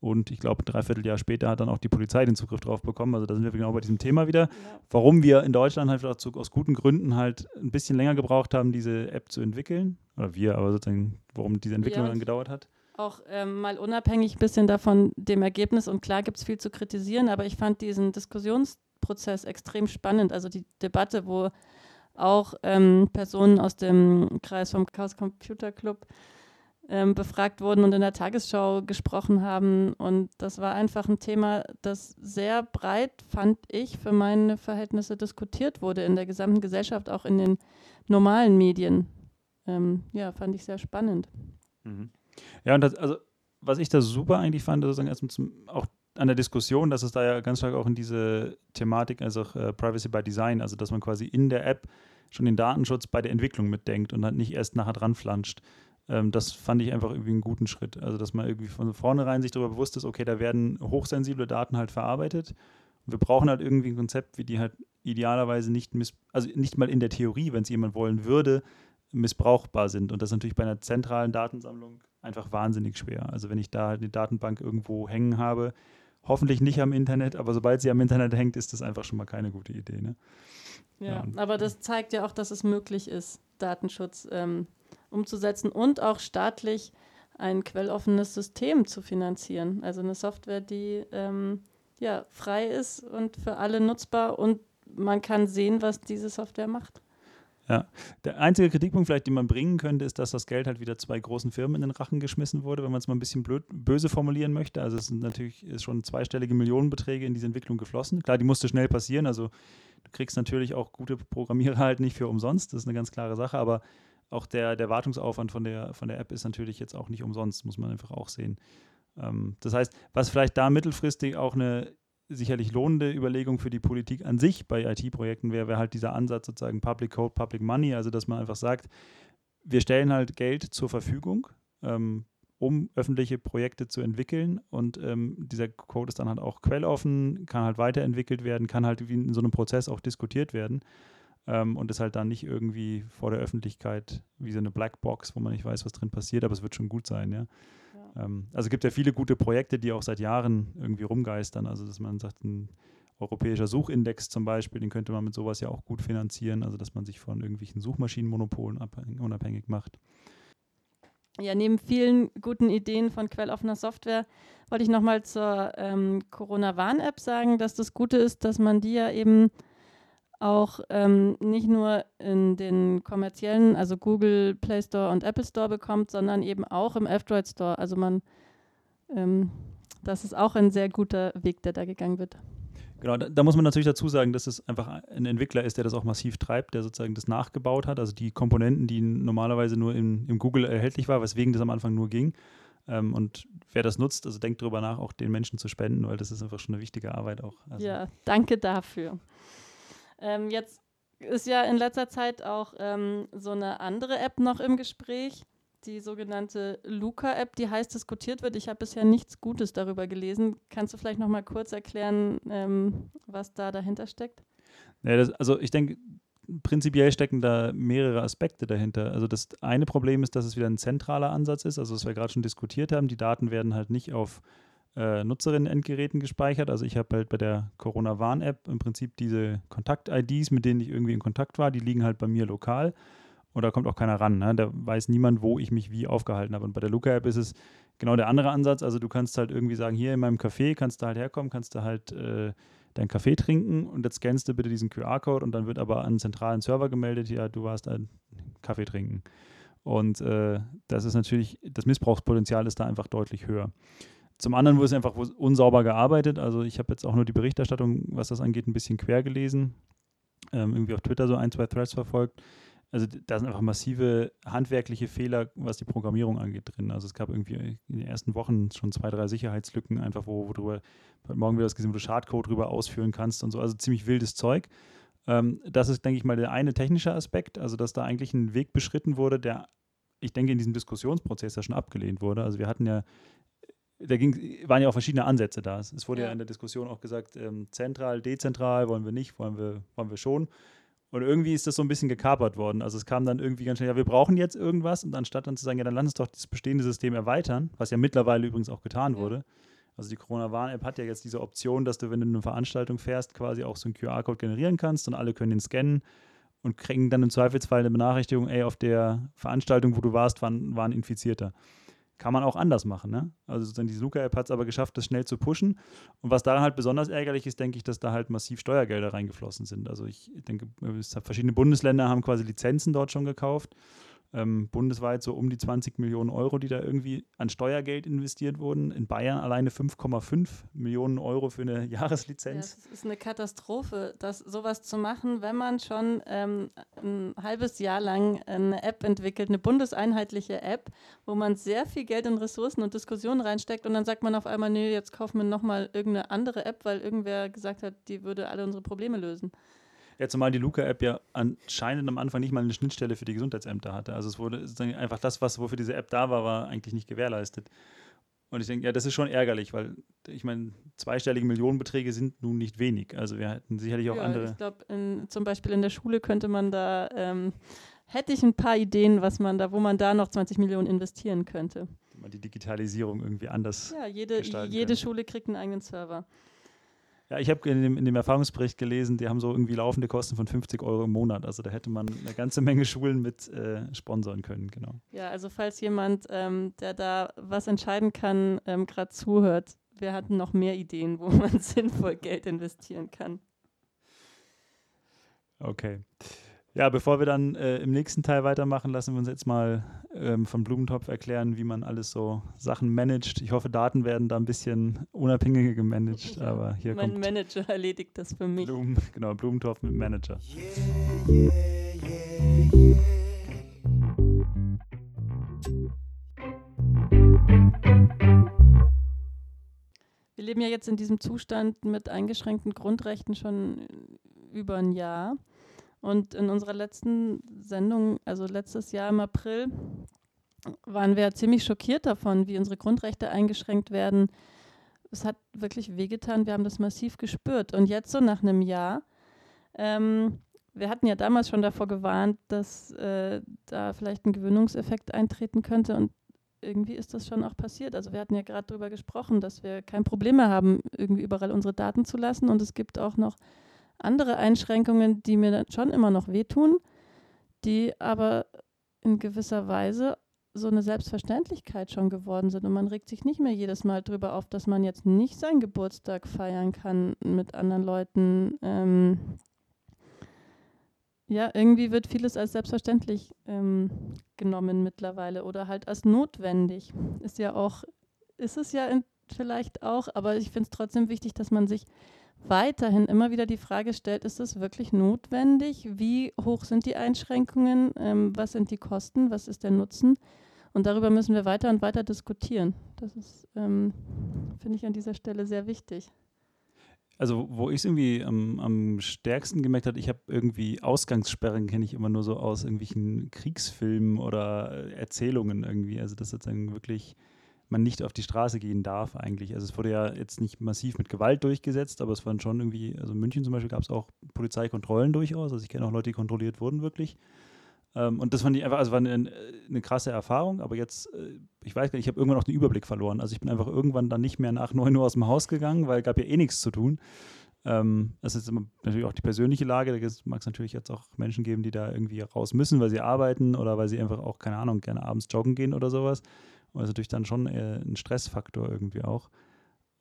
Und ich glaube, dreiviertel Jahr später hat dann auch die Polizei den Zugriff drauf bekommen. Also da sind wir genau bei diesem Thema wieder. Ja. Warum wir in Deutschland halt auch aus guten Gründen halt ein bisschen länger gebraucht haben, diese App zu entwickeln. Oder wir, aber sozusagen, warum diese Entwicklung ja, dann gedauert hat auch ähm, mal unabhängig ein bisschen davon dem Ergebnis. Und klar gibt es viel zu kritisieren, aber ich fand diesen Diskussionsprozess extrem spannend. Also die Debatte, wo auch ähm, Personen aus dem Kreis vom Chaos Computer Club ähm, befragt wurden und in der Tagesschau gesprochen haben. Und das war einfach ein Thema, das sehr breit, fand ich, für meine Verhältnisse diskutiert wurde in der gesamten Gesellschaft, auch in den normalen Medien. Ähm, ja, fand ich sehr spannend. Mhm. Ja, und das, also, was ich da super eigentlich fand, sozusagen erstmal zum, auch an der Diskussion, dass es da ja ganz stark auch in diese Thematik, also auch, äh, Privacy by Design, also dass man quasi in der App schon den Datenschutz bei der Entwicklung mitdenkt und dann nicht erst nachher dran flanscht. Ähm, das fand ich einfach irgendwie einen guten Schritt. Also, dass man irgendwie von vornherein sich darüber bewusst ist, okay, da werden hochsensible Daten halt verarbeitet. Wir brauchen halt irgendwie ein Konzept, wie die halt idealerweise nicht miss also nicht mal in der Theorie, wenn es jemand wollen würde, missbrauchbar sind. Und das ist natürlich bei einer zentralen Datensammlung einfach wahnsinnig schwer. Also wenn ich da eine Datenbank irgendwo hängen habe, hoffentlich nicht am Internet, aber sobald sie am Internet hängt, ist das einfach schon mal keine gute Idee. Ne? Ja, ja aber das zeigt ja auch, dass es möglich ist, Datenschutz ähm, umzusetzen und auch staatlich ein quelloffenes System zu finanzieren. Also eine Software, die ähm, ja, frei ist und für alle nutzbar und man kann sehen, was diese Software macht. Ja, der einzige Kritikpunkt vielleicht, den man bringen könnte, ist, dass das Geld halt wieder zwei großen Firmen in den Rachen geschmissen wurde, wenn man es mal ein bisschen blöd, böse formulieren möchte. Also es sind natürlich ist schon zweistellige Millionenbeträge in diese Entwicklung geflossen. Klar, die musste schnell passieren. Also du kriegst natürlich auch gute Programmierer halt nicht für umsonst. Das ist eine ganz klare Sache. Aber auch der, der Wartungsaufwand von der, von der App ist natürlich jetzt auch nicht umsonst, muss man einfach auch sehen. Ähm, das heißt, was vielleicht da mittelfristig auch eine sicherlich lohnende Überlegung für die Politik an sich bei IT-Projekten wäre, wäre halt dieser Ansatz sozusagen Public Code, Public Money, also dass man einfach sagt, wir stellen halt Geld zur Verfügung, ähm, um öffentliche Projekte zu entwickeln und ähm, dieser Code ist dann halt auch quelloffen, kann halt weiterentwickelt werden, kann halt wie in so einem Prozess auch diskutiert werden ähm, und ist halt dann nicht irgendwie vor der Öffentlichkeit wie so eine Blackbox, wo man nicht weiß, was drin passiert, aber es wird schon gut sein, ja. Ähm, also es gibt ja viele gute Projekte, die auch seit Jahren irgendwie rumgeistern. Also dass man sagt, ein europäischer Suchindex zum Beispiel, den könnte man mit sowas ja auch gut finanzieren, also dass man sich von irgendwelchen Suchmaschinenmonopolen unabhängig macht. Ja, neben vielen guten Ideen von quelloffener Software wollte ich nochmal zur ähm, Corona-Warn-App sagen, dass das Gute ist, dass man die ja eben auch ähm, nicht nur in den kommerziellen, also Google Play Store und Apple Store bekommt, sondern eben auch im F-Droid Store. Also man, ähm, das ist auch ein sehr guter Weg, der da gegangen wird. Genau, da, da, muss man natürlich dazu sagen, dass es einfach ein Entwickler ist, der das auch massiv treibt, der sozusagen das nachgebaut hat. Also die Komponenten, die normalerweise nur im, im Google erhältlich war, weswegen das am Anfang nur ging. Ähm, und wer das nutzt, also denkt darüber nach, auch den Menschen zu spenden, weil das ist einfach schon eine wichtige Arbeit auch. Also ja, danke dafür. Ähm, jetzt ist ja in letzter Zeit auch ähm, so eine andere App noch im Gespräch die sogenannte Luca-App, die heiß diskutiert wird. Ich habe bisher nichts Gutes darüber gelesen. Kannst du vielleicht noch mal kurz erklären, ähm, was da dahinter steckt? Ja, das, also ich denke, prinzipiell stecken da mehrere Aspekte dahinter. Also das eine Problem ist, dass es wieder ein zentraler Ansatz ist, also was wir gerade schon diskutiert haben. Die Daten werden halt nicht auf äh, Nutzerinnen-Endgeräten gespeichert. Also ich habe halt bei der Corona-Warn-App im Prinzip diese Kontakt-IDs, mit denen ich irgendwie in Kontakt war, die liegen halt bei mir lokal und da kommt auch keiner ran. Ne? Da weiß niemand, wo ich mich wie aufgehalten habe. Und bei der Luca-App ist es genau der andere Ansatz. Also du kannst halt irgendwie sagen, hier in meinem Café kannst du halt herkommen, kannst du halt äh, deinen Kaffee trinken und jetzt scannst du bitte diesen QR-Code und dann wird aber an einen zentralen Server gemeldet, ja, du warst ein Kaffee trinken. Und äh, das ist natürlich, das Missbrauchspotenzial ist da einfach deutlich höher. Zum anderen wurde es einfach unsauber gearbeitet. Also ich habe jetzt auch nur die Berichterstattung, was das angeht, ein bisschen quer gelesen. Ähm, irgendwie auf Twitter so ein, zwei Threads verfolgt also da sind einfach massive handwerkliche Fehler, was die Programmierung angeht, drin. Also es gab irgendwie in den ersten Wochen schon zwei, drei Sicherheitslücken, einfach wo, wo drüber, morgen wieder das gesehen, wo du Schadcode drüber ausführen kannst und so. Also ziemlich wildes Zeug. Ähm, das ist, denke ich mal, der eine technische Aspekt, also dass da eigentlich ein Weg beschritten wurde, der, ich denke, in diesem Diskussionsprozess ja schon abgelehnt wurde. Also wir hatten ja da ging, waren ja auch verschiedene Ansätze da. Es wurde ja, ja in der Diskussion auch gesagt, ähm, zentral, dezentral wollen wir nicht, wollen wir, wollen wir schon. Und irgendwie ist das so ein bisschen gekapert worden. Also es kam dann irgendwie ganz schnell, ja, wir brauchen jetzt irgendwas. Und anstatt dann zu sagen, ja, dann lass uns doch das bestehende System erweitern, was ja mittlerweile übrigens auch getan ja. wurde. Also die Corona-Warn-App hat ja jetzt diese Option, dass du, wenn du eine Veranstaltung fährst, quasi auch so einen QR-Code generieren kannst und alle können den scannen und kriegen dann im Zweifelsfall eine Benachrichtigung, ey, auf der Veranstaltung, wo du warst, waren, waren Infizierter kann man auch anders machen. Ne? Also sozusagen die Luca-App hat es aber geschafft, das schnell zu pushen. Und was daran halt besonders ärgerlich ist, denke ich, dass da halt massiv Steuergelder reingeflossen sind. Also ich denke, verschiedene Bundesländer haben quasi Lizenzen dort schon gekauft ähm, bundesweit so um die 20 Millionen Euro, die da irgendwie an Steuergeld investiert wurden. In Bayern alleine 5,5 Millionen Euro für eine Jahreslizenz. Ja, das ist eine Katastrophe, das sowas zu machen, wenn man schon ähm, ein halbes Jahr lang eine App entwickelt, eine bundeseinheitliche App, wo man sehr viel Geld in Ressourcen und Diskussionen reinsteckt und dann sagt man auf einmal, nee, jetzt kaufen wir nochmal irgendeine andere App, weil irgendwer gesagt hat, die würde alle unsere Probleme lösen. Ja, zumal die Luca-App ja anscheinend am Anfang nicht mal eine Schnittstelle für die Gesundheitsämter hatte. Also es wurde einfach das, was wofür diese App da war, war eigentlich nicht gewährleistet. Und ich denke, ja, das ist schon ärgerlich, weil ich meine, zweistellige Millionenbeträge sind nun nicht wenig. Also wir hätten sicherlich auch ja, andere. Ich glaube, zum Beispiel in der Schule könnte man da, ähm, hätte ich ein paar Ideen, was man da, wo man da noch 20 Millionen investieren könnte. Man die Digitalisierung irgendwie anders. Ja, jede, jede Schule kriegt einen eigenen Server. Ja, ich habe in dem, in dem Erfahrungsbericht gelesen, die haben so irgendwie laufende Kosten von 50 Euro im Monat. Also da hätte man eine ganze Menge Schulen mit äh, sponsern können, genau. Ja, also falls jemand, ähm, der da was entscheiden kann, ähm, gerade zuhört, wir hatten noch mehr Ideen, wo man sinnvoll Geld investieren kann. Okay. Ja, bevor wir dann äh, im nächsten Teil weitermachen, lassen wir uns jetzt mal ähm, von Blumentopf erklären, wie man alles so Sachen managt. Ich hoffe, Daten werden da ein bisschen unabhängiger gemanagt, aber hier mein kommt Manager erledigt das für mich. Blumen, genau, Blumentopf mit Manager. Yeah, yeah, yeah, wir leben ja jetzt in diesem Zustand mit eingeschränkten Grundrechten schon über ein Jahr. Und in unserer letzten Sendung, also letztes Jahr im April, waren wir ziemlich schockiert davon, wie unsere Grundrechte eingeschränkt werden. Es hat wirklich wehgetan, wir haben das massiv gespürt. Und jetzt so nach einem Jahr, ähm, wir hatten ja damals schon davor gewarnt, dass äh, da vielleicht ein Gewöhnungseffekt eintreten könnte. Und irgendwie ist das schon auch passiert. Also wir hatten ja gerade darüber gesprochen, dass wir kein Problem mehr haben, irgendwie überall unsere Daten zu lassen. Und es gibt auch noch andere Einschränkungen, die mir dann schon immer noch wehtun, die aber in gewisser Weise so eine Selbstverständlichkeit schon geworden sind. Und man regt sich nicht mehr jedes Mal darüber auf, dass man jetzt nicht seinen Geburtstag feiern kann mit anderen Leuten. Ähm ja, irgendwie wird vieles als selbstverständlich ähm, genommen mittlerweile oder halt als notwendig. Ist ja auch, ist es ja in, vielleicht auch, aber ich finde es trotzdem wichtig, dass man sich weiterhin immer wieder die Frage stellt, ist es wirklich notwendig? Wie hoch sind die Einschränkungen? Ähm, was sind die Kosten? Was ist der Nutzen? Und darüber müssen wir weiter und weiter diskutieren. Das ist, ähm, finde ich, an dieser Stelle sehr wichtig. Also, wo ich es irgendwie am, am, stärksten gemerkt habe, ich habe irgendwie Ausgangssperren, kenne ich immer nur so aus irgendwelchen Kriegsfilmen oder Erzählungen irgendwie. Also, das sozusagen wirklich man nicht auf die Straße gehen darf eigentlich. Also es wurde ja jetzt nicht massiv mit Gewalt durchgesetzt, aber es waren schon irgendwie, also in München zum Beispiel gab es auch Polizeikontrollen durchaus. Also ich kenne auch Leute, die kontrolliert wurden wirklich. Ähm, und das fand ich einfach, also war eine, eine krasse Erfahrung, aber jetzt, äh, ich weiß gar nicht, ich habe irgendwann auch den Überblick verloren. Also ich bin einfach irgendwann dann nicht mehr nach 9 Uhr aus dem Haus gegangen, weil gab ja eh nichts zu tun. Ähm, das ist natürlich auch die persönliche Lage. Da mag es natürlich jetzt auch Menschen geben, die da irgendwie raus müssen, weil sie arbeiten oder weil sie einfach auch, keine Ahnung, gerne abends joggen gehen oder sowas. Und das ist natürlich dann schon äh, ein Stressfaktor irgendwie auch.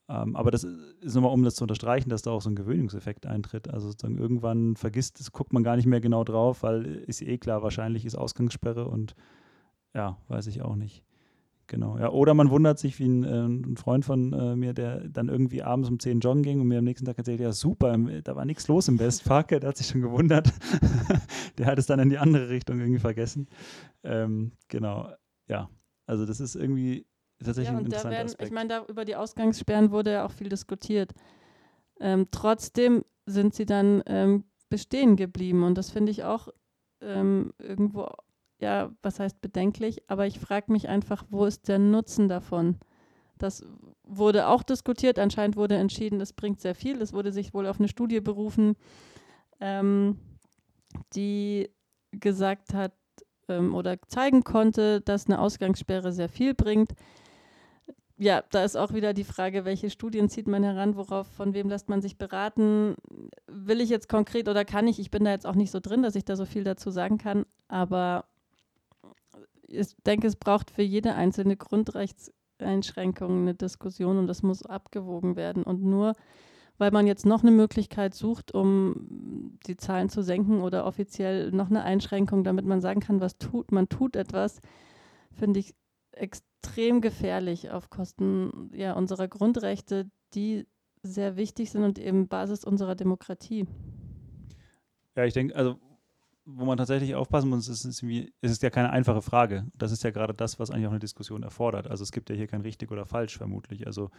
Ähm, aber das ist nochmal, um das zu unterstreichen, dass da auch so ein Gewöhnungseffekt eintritt. Also sozusagen irgendwann vergisst es, guckt man gar nicht mehr genau drauf, weil ist eh klar, wahrscheinlich ist Ausgangssperre und ja, weiß ich auch nicht. Genau, ja. Oder man wundert sich, wie ein, äh, ein Freund von äh, mir, der dann irgendwie abends um 10 joggen ging und mir am nächsten Tag erzählt, ja super, da war nichts los im Westpark, der hat sich schon gewundert. der hat es dann in die andere Richtung irgendwie vergessen. Ähm, genau, ja. Also das ist irgendwie tatsächlich ja, ein interessanter werden, Aspekt. Ich meine, da über die Ausgangssperren wurde ja auch viel diskutiert. Ähm, trotzdem sind sie dann ähm, bestehen geblieben und das finde ich auch ähm, irgendwo, ja, was heißt bedenklich, aber ich frage mich einfach, wo ist der Nutzen davon? Das wurde auch diskutiert, anscheinend wurde entschieden, es bringt sehr viel. Es wurde sich wohl auf eine Studie berufen, ähm, die gesagt hat, ähm, oder zeigen konnte, dass eine Ausgangssperre sehr viel bringt. Ja, da ist auch wieder die Frage, welche Studien zieht man heran, worauf, von wem lässt man sich beraten? Will ich jetzt konkret oder kann ich? Ich bin da jetzt auch nicht so drin, dass ich da so viel dazu sagen kann, aber ich denke, es braucht für jede einzelne Grundrechtseinschränkung eine Diskussion und das muss abgewogen werden. Und nur weil man jetzt noch eine Möglichkeit sucht, um die Zahlen zu senken oder offiziell noch eine Einschränkung, damit man sagen kann, was tut, man tut etwas, finde ich extrem gefährlich auf Kosten ja, unserer Grundrechte, die sehr wichtig sind und eben Basis unserer Demokratie. Ja, ich denke, also wo man tatsächlich aufpassen muss, ist, ist, ist es ja keine einfache Frage. Das ist ja gerade das, was eigentlich auch eine Diskussion erfordert. Also es gibt ja hier kein richtig oder falsch vermutlich. Also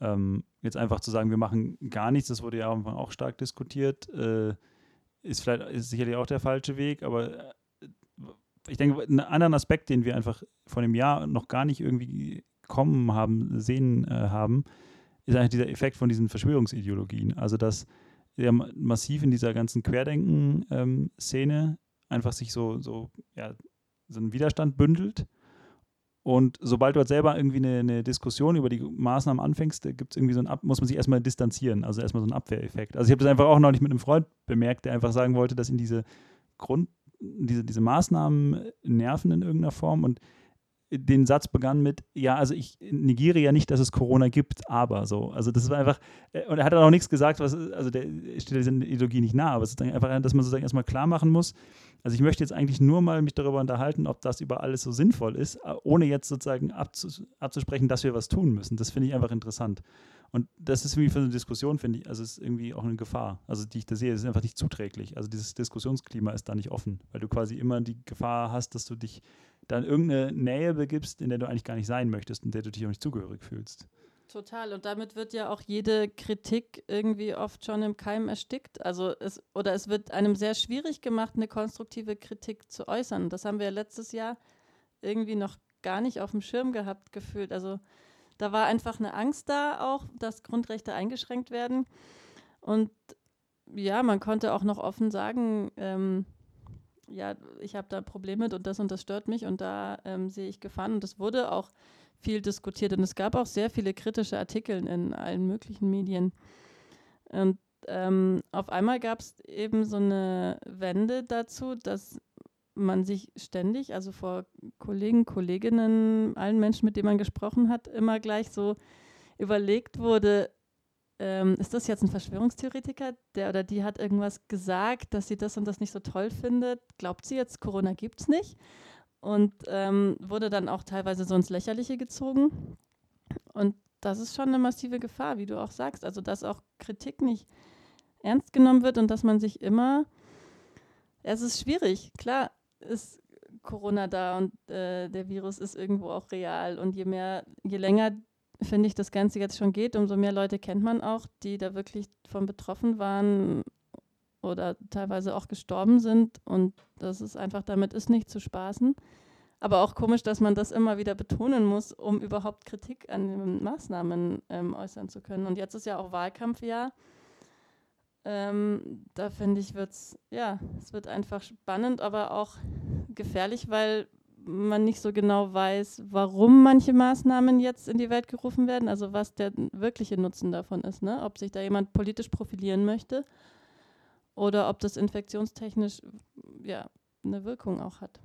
ähm, jetzt einfach zu sagen, wir machen gar nichts, das wurde ja am auch stark diskutiert, äh, ist vielleicht ist sicherlich auch der falsche Weg, aber äh, ich denke, einen anderen Aspekt, den wir einfach vor dem Jahr noch gar nicht irgendwie kommen haben, sehen äh, haben, ist eigentlich dieser Effekt von diesen Verschwörungsideologien. Also, dass ja massiv in dieser ganzen Querdenken-Szene ähm, einfach sich so, so, ja, so ein Widerstand bündelt und sobald du halt selber irgendwie eine, eine, Diskussion über die Maßnahmen anfängst, gibt irgendwie so ein Ab muss man sich erstmal distanzieren, also erstmal so ein Abwehreffekt. Also ich habe das einfach auch noch nicht mit einem Freund bemerkt, der einfach sagen wollte, dass ihn diese Grund, diese, diese Maßnahmen nerven in irgendeiner Form und den Satz begann mit, ja, also ich negiere ja nicht, dass es Corona gibt, aber so. Also das war einfach, äh, und er hat dann auch nichts gesagt, was, also der steht dieser Ideologie nicht nah, aber es ist einfach, dass man sozusagen erstmal klar machen muss, also ich möchte jetzt eigentlich nur mal mich darüber unterhalten, ob das über alles so sinnvoll ist, äh, ohne jetzt sozusagen abzus abzusprechen, dass wir was tun müssen. Das finde ich einfach interessant. Und das ist irgendwie für eine Diskussion, finde ich, also ist irgendwie auch eine Gefahr, also die ich da sehe, ist einfach nicht zuträglich. Also dieses Diskussionsklima ist da nicht offen, weil du quasi immer die Gefahr hast, dass du dich dann irgendeine Nähe begibst, in der du eigentlich gar nicht sein möchtest und der du dich auch nicht zugehörig fühlst. Total. Und damit wird ja auch jede Kritik irgendwie oft schon im Keim erstickt. Also es, oder es wird einem sehr schwierig gemacht, eine konstruktive Kritik zu äußern. Das haben wir letztes Jahr irgendwie noch gar nicht auf dem Schirm gehabt gefühlt. Also da war einfach eine Angst da auch, dass Grundrechte eingeschränkt werden. Und ja, man konnte auch noch offen sagen, ähm, ja, ich habe da Probleme mit und das und das stört mich und da ähm, sehe ich Gefahren. Und das wurde auch viel diskutiert und es gab auch sehr viele kritische Artikel in allen möglichen Medien. Und ähm, auf einmal gab es eben so eine Wende dazu, dass man sich ständig, also vor Kollegen, Kolleginnen, allen Menschen, mit denen man gesprochen hat, immer gleich so überlegt wurde, ähm, ist das jetzt ein Verschwörungstheoretiker, der oder die hat irgendwas gesagt, dass sie das und das nicht so toll findet? Glaubt sie jetzt, Corona gibt es nicht? Und ähm, wurde dann auch teilweise so ins Lächerliche gezogen. Und das ist schon eine massive Gefahr, wie du auch sagst. Also, dass auch Kritik nicht ernst genommen wird und dass man sich immer, es ist schwierig, klar ist Corona da und äh, der Virus ist irgendwo auch real und je mehr, je länger finde ich, das Ganze jetzt schon geht, umso mehr Leute kennt man auch, die da wirklich von betroffen waren oder teilweise auch gestorben sind. Und das ist einfach, damit ist nicht zu spaßen. Aber auch komisch, dass man das immer wieder betonen muss, um überhaupt Kritik an den Maßnahmen ähm, äußern zu können. Und jetzt ist ja auch Wahlkampfjahr. Ähm, da finde ich, wird es, ja, es wird einfach spannend, aber auch gefährlich, weil man nicht so genau weiß, warum manche Maßnahmen jetzt in die Welt gerufen werden, also was der wirkliche Nutzen davon ist, ne? ob sich da jemand politisch profilieren möchte oder ob das infektionstechnisch ja, eine Wirkung auch hat.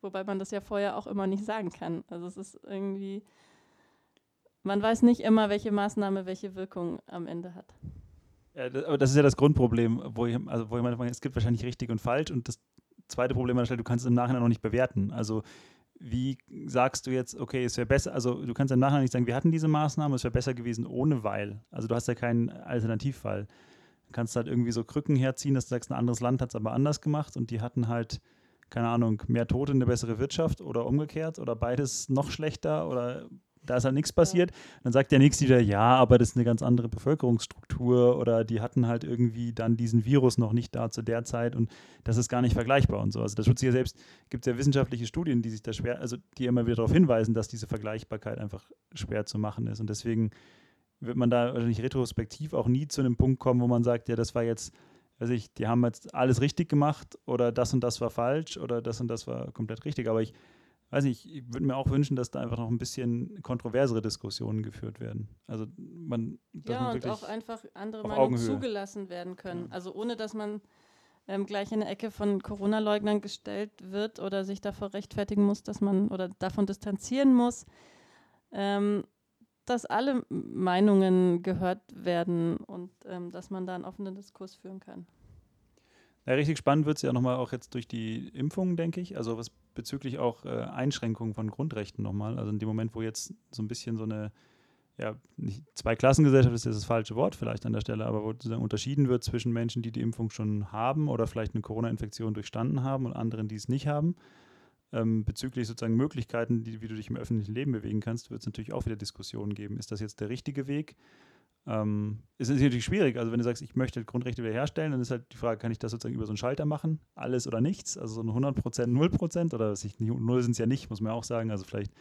Wobei man das ja vorher auch immer nicht sagen kann. Also es ist irgendwie, man weiß nicht immer, welche Maßnahme welche Wirkung am Ende hat. Ja, das, aber das ist ja das Grundproblem, wo ich, also wo ich meine, es gibt wahrscheinlich richtig und falsch und das zweite Problem an der Stelle, du kannst es im Nachhinein noch nicht bewerten. Also wie sagst du jetzt, okay, es wäre besser, also du kannst im Nachhinein nicht sagen, wir hatten diese Maßnahme, es wäre besser gewesen ohne weil. Also du hast ja keinen Alternativfall. Du kannst halt irgendwie so Krücken herziehen, dass du sagst, ein anderes Land hat es aber anders gemacht und die hatten halt, keine Ahnung, mehr Tote, eine bessere Wirtschaft oder umgekehrt oder beides noch schlechter oder da ist halt nichts passiert. Dann sagt der Nächste wieder, ja, aber das ist eine ganz andere Bevölkerungsstruktur oder die hatten halt irgendwie dann diesen Virus noch nicht da zu der Zeit und das ist gar nicht vergleichbar und so. Also das Schutz ja selbst, gibt es ja wissenschaftliche Studien, die sich da schwer, also die immer wieder darauf hinweisen, dass diese Vergleichbarkeit einfach schwer zu machen ist. Und deswegen wird man da wahrscheinlich retrospektiv auch nie zu einem Punkt kommen, wo man sagt, ja, das war jetzt weiß ich, die haben jetzt alles richtig gemacht oder das und das war falsch oder das und das war komplett richtig. Aber ich weiß nicht, ich würde mir auch wünschen, dass da einfach noch ein bisschen kontroversere Diskussionen geführt werden. Also man ja man und auch einfach andere Meinungen zugelassen werden können. Ja. Also ohne dass man ähm, gleich in eine Ecke von Corona-Leugnern gestellt wird oder sich davor rechtfertigen muss, dass man oder davon distanzieren muss, ähm, dass alle Meinungen gehört werden und ähm, dass man da einen offenen Diskurs führen kann. Ja, richtig spannend wird es ja nochmal auch jetzt durch die Impfungen, denke ich. Also was bezüglich auch äh, Einschränkungen von Grundrechten nochmal. Also in dem Moment, wo jetzt so ein bisschen so eine, ja, nicht Zweiklassengesellschaft ist das falsche Wort vielleicht an der Stelle, aber wo sozusagen unterschieden wird zwischen Menschen, die die Impfung schon haben oder vielleicht eine Corona-Infektion durchstanden haben und anderen, die es nicht haben. Ähm, bezüglich sozusagen Möglichkeiten, die, wie du dich im öffentlichen Leben bewegen kannst, wird es natürlich auch wieder Diskussionen geben. Ist das jetzt der richtige Weg? Ähm, es ist natürlich schwierig. Also wenn du sagst, ich möchte Grundrechte wiederherstellen, dann ist halt die Frage, kann ich das sozusagen über so einen Schalter machen? Alles oder nichts? Also so ein 100% 0 oder was ich, null sind es ja nicht, muss man auch sagen. Also vielleicht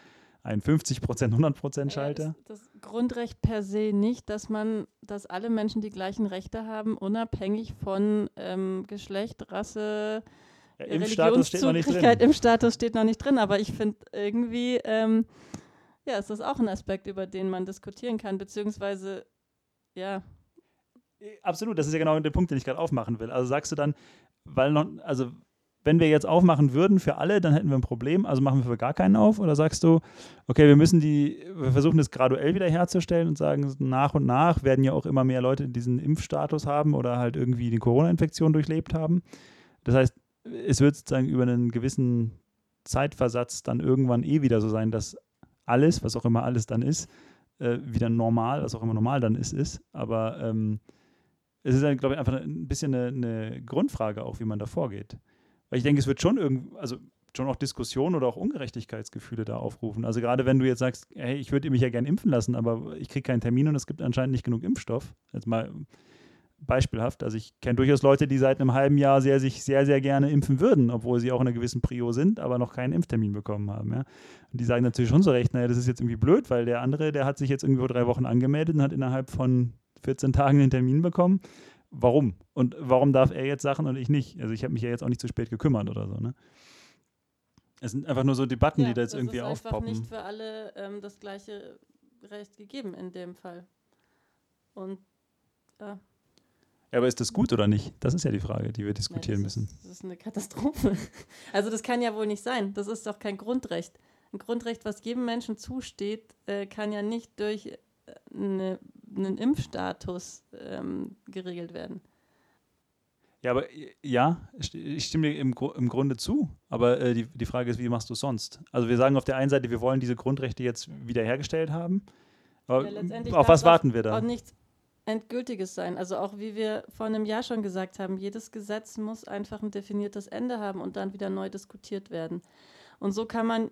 ein 50% 100% Schalter. Ja, das, das, Grundrecht per se nicht, dass man, dass alle Menschen die gleichen Rechte haben, unabhängig von ähm, Geschlecht, Rasse, ja, im Status steht noch nicht drin. Im Status steht noch nicht drin, aber ich finde irgendwie, ähm, ja, ist das auch ein Aspekt, über den man diskutieren kann, beziehungsweise ja. Absolut, das ist ja genau der Punkt, den ich gerade aufmachen will. Also sagst du dann, weil noch, also wenn wir jetzt aufmachen würden für alle, dann hätten wir ein Problem, also machen wir für gar keinen auf? Oder sagst du, okay, wir müssen die, wir versuchen das graduell wieder herzustellen und sagen, nach und nach werden ja auch immer mehr Leute diesen Impfstatus haben oder halt irgendwie die Corona-Infektion durchlebt haben. Das heißt, es wird sozusagen über einen gewissen Zeitversatz dann irgendwann eh wieder so sein, dass alles, was auch immer alles dann ist, äh, wieder normal, was auch immer normal dann ist, ist. Aber ähm, es ist, glaube ich, einfach ein bisschen eine, eine, Grundfrage auch, wie man da vorgeht. Weil ich denke, es wird schon irgendwie, also schon auch Diskussionen oder auch Ungerechtigkeitsgefühle da aufrufen. Also gerade wenn du jetzt sagst, hey, ich würde mich ja gerne impfen lassen, aber ich kriege keinen Termin und es gibt anscheinend nicht genug Impfstoff. Jetzt mal beispielhaft. Also ich kenne durchaus Leute, die seit einem halben Jahr sehr, sich sehr, sehr gerne impfen würden, obwohl sie auch in einer gewissen Prio sind, aber noch keinen Impftermin bekommen haben. Ja? Und die sagen natürlich schon so recht, naja, das ist jetzt irgendwie blöd, weil der andere, der hat sich jetzt irgendwie vor drei Wochen angemeldet und hat innerhalb von 14 Tagen den Termin bekommen. warum? Und warum darf er jetzt Sachen und ich nicht? Also ich habe mich ja jetzt auch nicht zu spät gekümmert oder so, ne? Es sind einfach nur so Debatten, ja, die da jetzt irgendwie aufpoppen. Es ist nicht für alle ähm, das gleiche Recht gegeben in dem Fall. Und äh, ja, aber ist das gut oder nicht? Das ist ja die Frage, die wir diskutieren Nein, das müssen. Ist, das ist eine Katastrophe. Also das kann ja wohl nicht sein. Das ist doch kein Grundrecht. Ein Grundrecht, was jedem Menschen zusteht, äh, kann ja nicht durch äh, eine, einen Impfstatus ähm, geregelt werden. Ja, aber ja, ich stimme dir im, im Grunde zu. Aber äh, die, die Frage ist, wie machst du es sonst? Also wir sagen auf der einen Seite, wir wollen diese Grundrechte jetzt wiederhergestellt haben. Aber ja, auf was warten wir da? Auch nichts Endgültiges sein. Also auch wie wir vor einem Jahr schon gesagt haben, jedes Gesetz muss einfach ein definiertes Ende haben und dann wieder neu diskutiert werden. Und so kann man,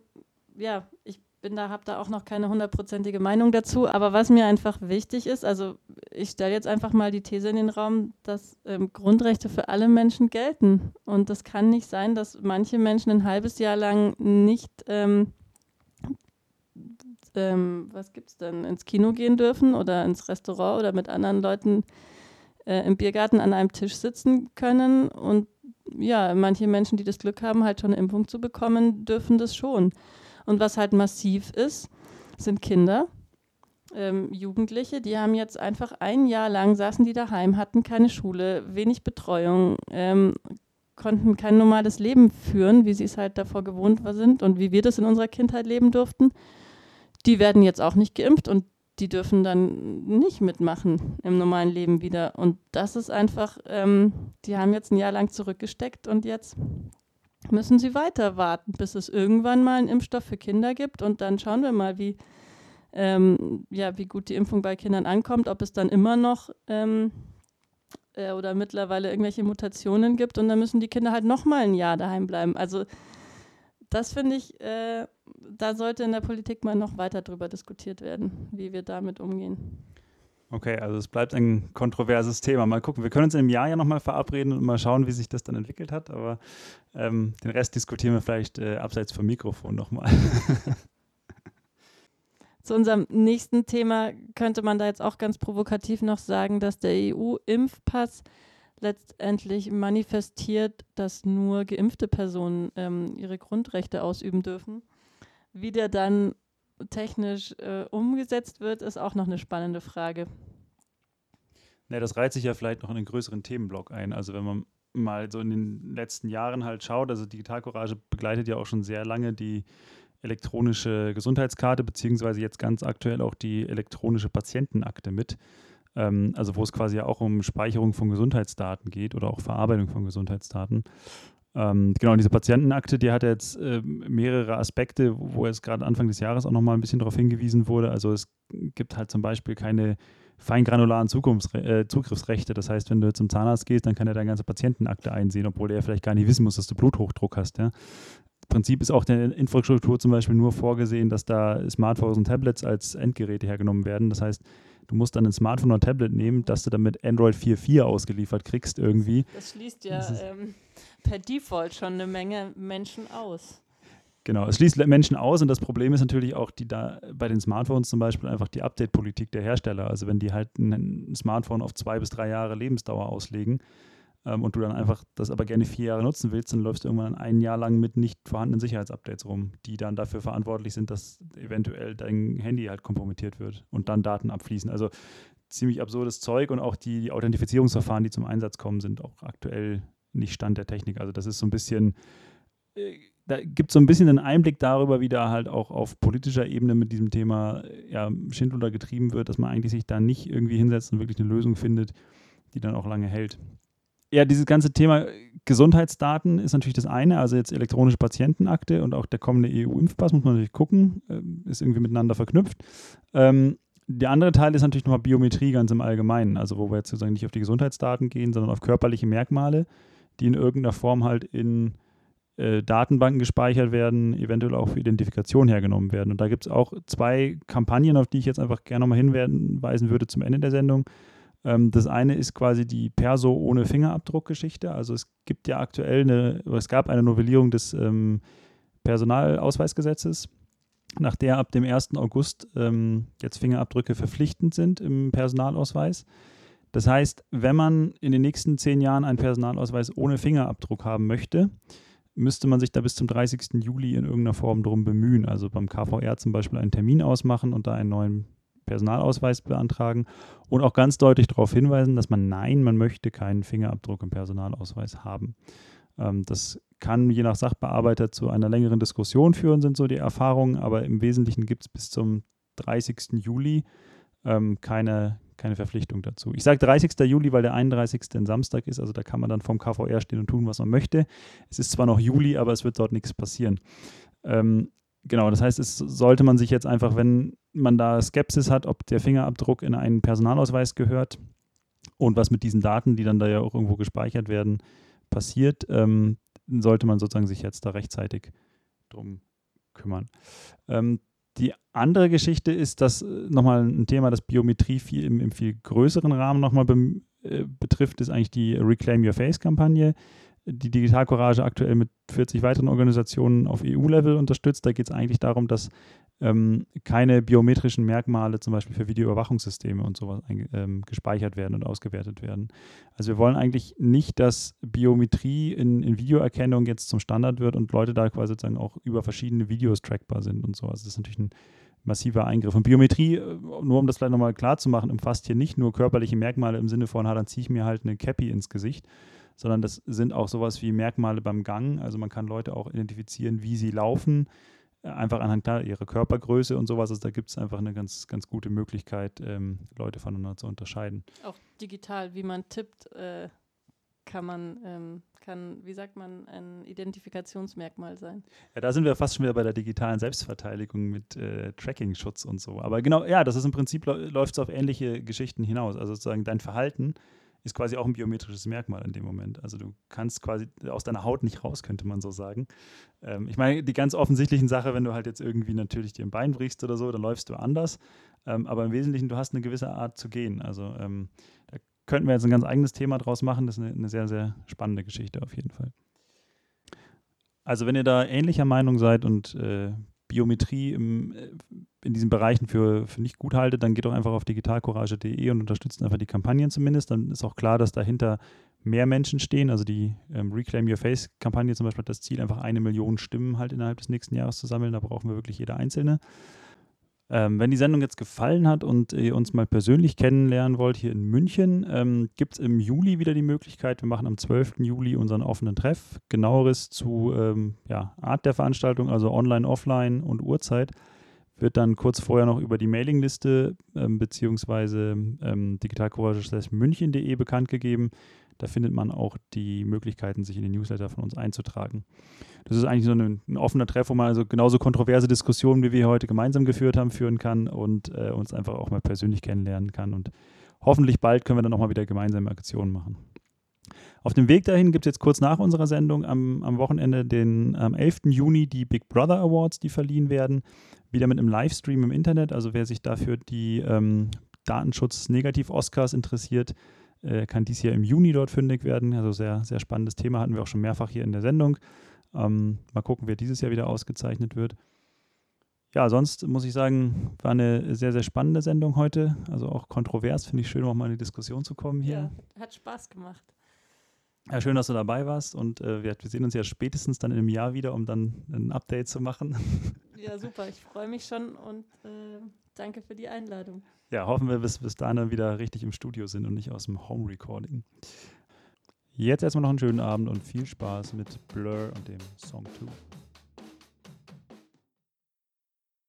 ja, ich bin da, habe da auch noch keine hundertprozentige Meinung dazu. Aber was mir einfach wichtig ist, also ich stelle jetzt einfach mal die These in den Raum, dass ähm, Grundrechte für alle Menschen gelten. Und das kann nicht sein, dass manche Menschen ein halbes Jahr lang nicht, ähm, ähm, was es denn, ins Kino gehen dürfen oder ins Restaurant oder mit anderen Leuten äh, im Biergarten an einem Tisch sitzen können. Und ja, manche Menschen, die das Glück haben, halt schon eine Impfung zu bekommen, dürfen das schon. Und was halt massiv ist, sind Kinder, ähm, Jugendliche, die haben jetzt einfach ein Jahr lang saßen die daheim, hatten keine Schule, wenig Betreuung, ähm, konnten kein normales Leben führen, wie sie es halt davor gewohnt sind und wie wir das in unserer Kindheit leben durften. Die werden jetzt auch nicht geimpft und die dürfen dann nicht mitmachen im normalen Leben wieder. Und das ist einfach, ähm, die haben jetzt ein Jahr lang zurückgesteckt und jetzt müssen sie weiter warten, bis es irgendwann mal einen Impfstoff für Kinder gibt. Und dann schauen wir mal, wie, ähm, ja, wie gut die Impfung bei Kindern ankommt, ob es dann immer noch ähm, äh, oder mittlerweile irgendwelche Mutationen gibt. Und dann müssen die Kinder halt noch mal ein Jahr daheim bleiben. Also das finde ich, äh, da sollte in der Politik mal noch weiter drüber diskutiert werden, wie wir damit umgehen. Okay, also es bleibt ein kontroverses Thema. Mal gucken, wir können uns im Jahr ja nochmal verabreden und mal schauen, wie sich das dann entwickelt hat. Aber ähm, den Rest diskutieren wir vielleicht äh, abseits vom Mikrofon nochmal. Zu unserem nächsten Thema könnte man da jetzt auch ganz provokativ noch sagen, dass der EU-Impfpass letztendlich manifestiert, dass nur geimpfte Personen ähm, ihre Grundrechte ausüben dürfen. Wie der dann technisch äh, umgesetzt wird, ist auch noch eine spannende Frage. Ne, das reiht sich ja vielleicht noch in einen größeren Themenblock ein. Also wenn man mal so in den letzten Jahren halt schaut, also Digitalcourage begleitet ja auch schon sehr lange die elektronische Gesundheitskarte, beziehungsweise jetzt ganz aktuell auch die elektronische Patientenakte mit. Ähm, also wo es quasi ja auch um Speicherung von Gesundheitsdaten geht oder auch Verarbeitung von Gesundheitsdaten. Ähm, genau, diese Patientenakte, die hat jetzt äh, mehrere Aspekte, wo jetzt gerade Anfang des Jahres auch nochmal ein bisschen darauf hingewiesen wurde. Also es gibt halt zum Beispiel keine feingranularen äh, Zugriffsrechte. Das heißt, wenn du zum Zahnarzt gehst, dann kann er deine ganze Patientenakte einsehen, obwohl er vielleicht gar nicht wissen muss, dass du Bluthochdruck hast. Ja? Prinzip ist auch der Infrastruktur zum Beispiel nur vorgesehen, dass da Smartphones und Tablets als Endgeräte hergenommen werden. Das heißt, du musst dann ein Smartphone oder Tablet nehmen, dass du damit Android 4.4 ausgeliefert kriegst irgendwie. Das schließt ja ähm, per Default schon eine Menge Menschen aus. Genau, es schließt Menschen aus und das Problem ist natürlich auch die da bei den Smartphones zum Beispiel einfach die Update-Politik der Hersteller. Also wenn die halt ein Smartphone auf zwei bis drei Jahre Lebensdauer auslegen ähm, und du dann einfach das aber gerne vier Jahre nutzen willst, dann läufst du irgendwann ein Jahr lang mit nicht vorhandenen Sicherheitsupdates rum, die dann dafür verantwortlich sind, dass eventuell dein Handy halt kompromittiert wird und dann Daten abfließen. Also ziemlich absurdes Zeug und auch die, die Authentifizierungsverfahren, die zum Einsatz kommen, sind auch aktuell nicht Stand der Technik. Also das ist so ein bisschen, äh, da gibt es so ein bisschen einen Einblick darüber, wie da halt auch auf politischer Ebene mit diesem Thema ja, Schindluder getrieben wird, dass man eigentlich sich da nicht irgendwie hinsetzt und wirklich eine Lösung findet, die dann auch lange hält. Ja, dieses ganze Thema Gesundheitsdaten ist natürlich das eine, also jetzt elektronische Patientenakte und auch der kommende EU-Impfpass muss man natürlich gucken, ähm, ist irgendwie miteinander verknüpft. Ähm, der andere Teil ist natürlich nochmal Biometrie ganz im Allgemeinen, also wo wir jetzt sozusagen nicht auf die Gesundheitsdaten gehen, sondern auf körperliche Merkmale die in irgendeiner Form halt in äh, Datenbanken gespeichert werden, eventuell auch für Identifikation hergenommen werden. Und da gibt es auch zwei Kampagnen, auf die ich jetzt einfach gerne nochmal hinweisen würde zum Ende der Sendung. Ähm, das eine ist quasi die Perso ohne Fingerabdruck-Geschichte. Also es gibt ja aktuell eine, es gab eine Novellierung des ähm, Personalausweisgesetzes, nach der ab dem 1. August ähm, jetzt Fingerabdrücke verpflichtend sind im Personalausweis. Das heißt, wenn man in den nächsten zehn Jahren einen Personalausweis ohne Fingerabdruck haben möchte, müsste man sich da bis zum 30. Juli in irgendeiner Form drum bemühen. Also beim KVR zum Beispiel einen Termin ausmachen und da einen neuen Personalausweis beantragen und auch ganz deutlich darauf hinweisen, dass man nein, man möchte keinen Fingerabdruck im Personalausweis haben. Ähm, das kann je nach Sachbearbeiter zu einer längeren Diskussion führen, sind so die Erfahrungen, aber im Wesentlichen gibt es bis zum 30. Juli ähm, keine, keine Verpflichtung dazu. Ich sage 30. Juli, weil der 31. ein Samstag ist, also da kann man dann vom KVR stehen und tun, was man möchte. Es ist zwar noch Juli, aber es wird dort nichts passieren. Ähm, genau, das heißt, es sollte man sich jetzt einfach, wenn man da Skepsis hat, ob der Fingerabdruck in einen Personalausweis gehört und was mit diesen Daten, die dann da ja auch irgendwo gespeichert werden, passiert, ähm, sollte man sozusagen sich jetzt da rechtzeitig drum kümmern. Ähm, die andere Geschichte ist, dass äh, nochmal ein Thema, das Biometrie viel, im, im viel größeren Rahmen nochmal be, äh, betrifft, ist eigentlich die Reclaim Your Face-Kampagne, die Digital Courage aktuell mit 40 weiteren Organisationen auf EU-Level unterstützt. Da geht es eigentlich darum, dass ähm, keine biometrischen Merkmale zum Beispiel für Videoüberwachungssysteme und sowas ähm, gespeichert werden und ausgewertet werden. Also wir wollen eigentlich nicht, dass Biometrie in, in, Videoerkennung jetzt zum Standard wird und Leute da quasi sozusagen auch über verschiedene Videos trackbar sind und so. Also das ist natürlich ein massiver Eingriff. Und Biometrie, äh, nur um das vielleicht nochmal klar zu machen, umfasst hier nicht nur körperliche Merkmale im Sinne von, ha, dann ziehe ich mir halt eine Cappy ins Gesicht, sondern das sind auch sowas wie Merkmale beim Gang. Also man kann Leute auch identifizieren, wie sie laufen, einfach anhand ihrer Körpergröße und sowas. Also da gibt es einfach eine ganz, ganz gute Möglichkeit, ähm, Leute voneinander zu unterscheiden. Auch digital, wie man tippt, äh, kann man, ähm, kann, wie sagt man, ein Identifikationsmerkmal sein. Ja, da sind wir fast schon wieder bei der digitalen Selbstverteidigung mit äh, Tracking-Schutz und so. Aber genau, ja, das ist im Prinzip, läuft es auf ähnliche Geschichten hinaus. Also sozusagen dein Verhalten ist quasi auch ein biometrisches Merkmal in dem Moment. Also du kannst quasi aus deiner Haut nicht raus, könnte man so sagen. Ähm, ich meine, die ganz offensichtlichen Sache, wenn du halt jetzt irgendwie natürlich dir ein Bein brichst oder so, dann läufst du anders. Ähm, aber im Wesentlichen, du hast eine gewisse Art zu gehen. Also ähm, da könnten wir jetzt ein ganz eigenes Thema draus machen. Das ist eine, eine sehr, sehr spannende Geschichte auf jeden Fall. Also wenn ihr da ähnlicher Meinung seid und äh, Biometrie im, äh, in diesen Bereichen für, für nicht gut haltet, dann geht doch einfach auf digitalcourage.de und unterstützt einfach die Kampagnen zumindest. Dann ist auch klar, dass dahinter mehr Menschen stehen. Also die ähm, Reclaim Your Face-Kampagne zum Beispiel hat das Ziel, einfach eine Million Stimmen halt innerhalb des nächsten Jahres zu sammeln. Da brauchen wir wirklich jeder Einzelne. Ähm, wenn die Sendung jetzt gefallen hat und ihr uns mal persönlich kennenlernen wollt hier in München, ähm, gibt es im Juli wieder die Möglichkeit, wir machen am 12. Juli unseren offenen Treff. Genaueres zu ähm, ja, Art der Veranstaltung, also online, offline und Uhrzeit, wird dann kurz vorher noch über die Mailingliste ähm, beziehungsweise ähm, digitalcourage.münchen.de bekannt gegeben. Da findet man auch die Möglichkeiten, sich in den Newsletter von uns einzutragen. Das ist eigentlich so ein, ein offener Treff, wo man also genauso kontroverse Diskussionen, wie wir heute gemeinsam geführt haben, führen kann und äh, uns einfach auch mal persönlich kennenlernen kann. Und hoffentlich bald können wir dann auch mal wieder gemeinsame Aktionen machen. Auf dem Weg dahin gibt es jetzt kurz nach unserer Sendung am, am Wochenende, den am 11. Juni, die Big Brother Awards, die verliehen werden. Wieder mit einem Livestream im Internet. Also wer sich dafür die ähm, Datenschutz-Negativ-Oscars interessiert, äh, kann dies Jahr im Juni dort fündig werden. Also sehr, sehr spannendes Thema hatten wir auch schon mehrfach hier in der Sendung. Ähm, mal gucken, wer dieses Jahr wieder ausgezeichnet wird. Ja, sonst muss ich sagen, war eine sehr, sehr spannende Sendung heute. Also auch kontrovers, finde ich schön, auch mal in die Diskussion zu kommen hier. Ja, hat Spaß gemacht. Ja, schön, dass du dabei warst und äh, wir, wir, sehen uns ja spätestens dann im Jahr wieder, um dann ein Update zu machen. Ja, super. Ich freue mich schon und äh, danke für die Einladung. Ja, hoffen wir, bis, bis dahin dann wieder richtig im Studio sind und nicht aus dem Home Recording. Jetzt erstmal noch einen schönen Abend und viel Spaß mit Blur und dem Song 2.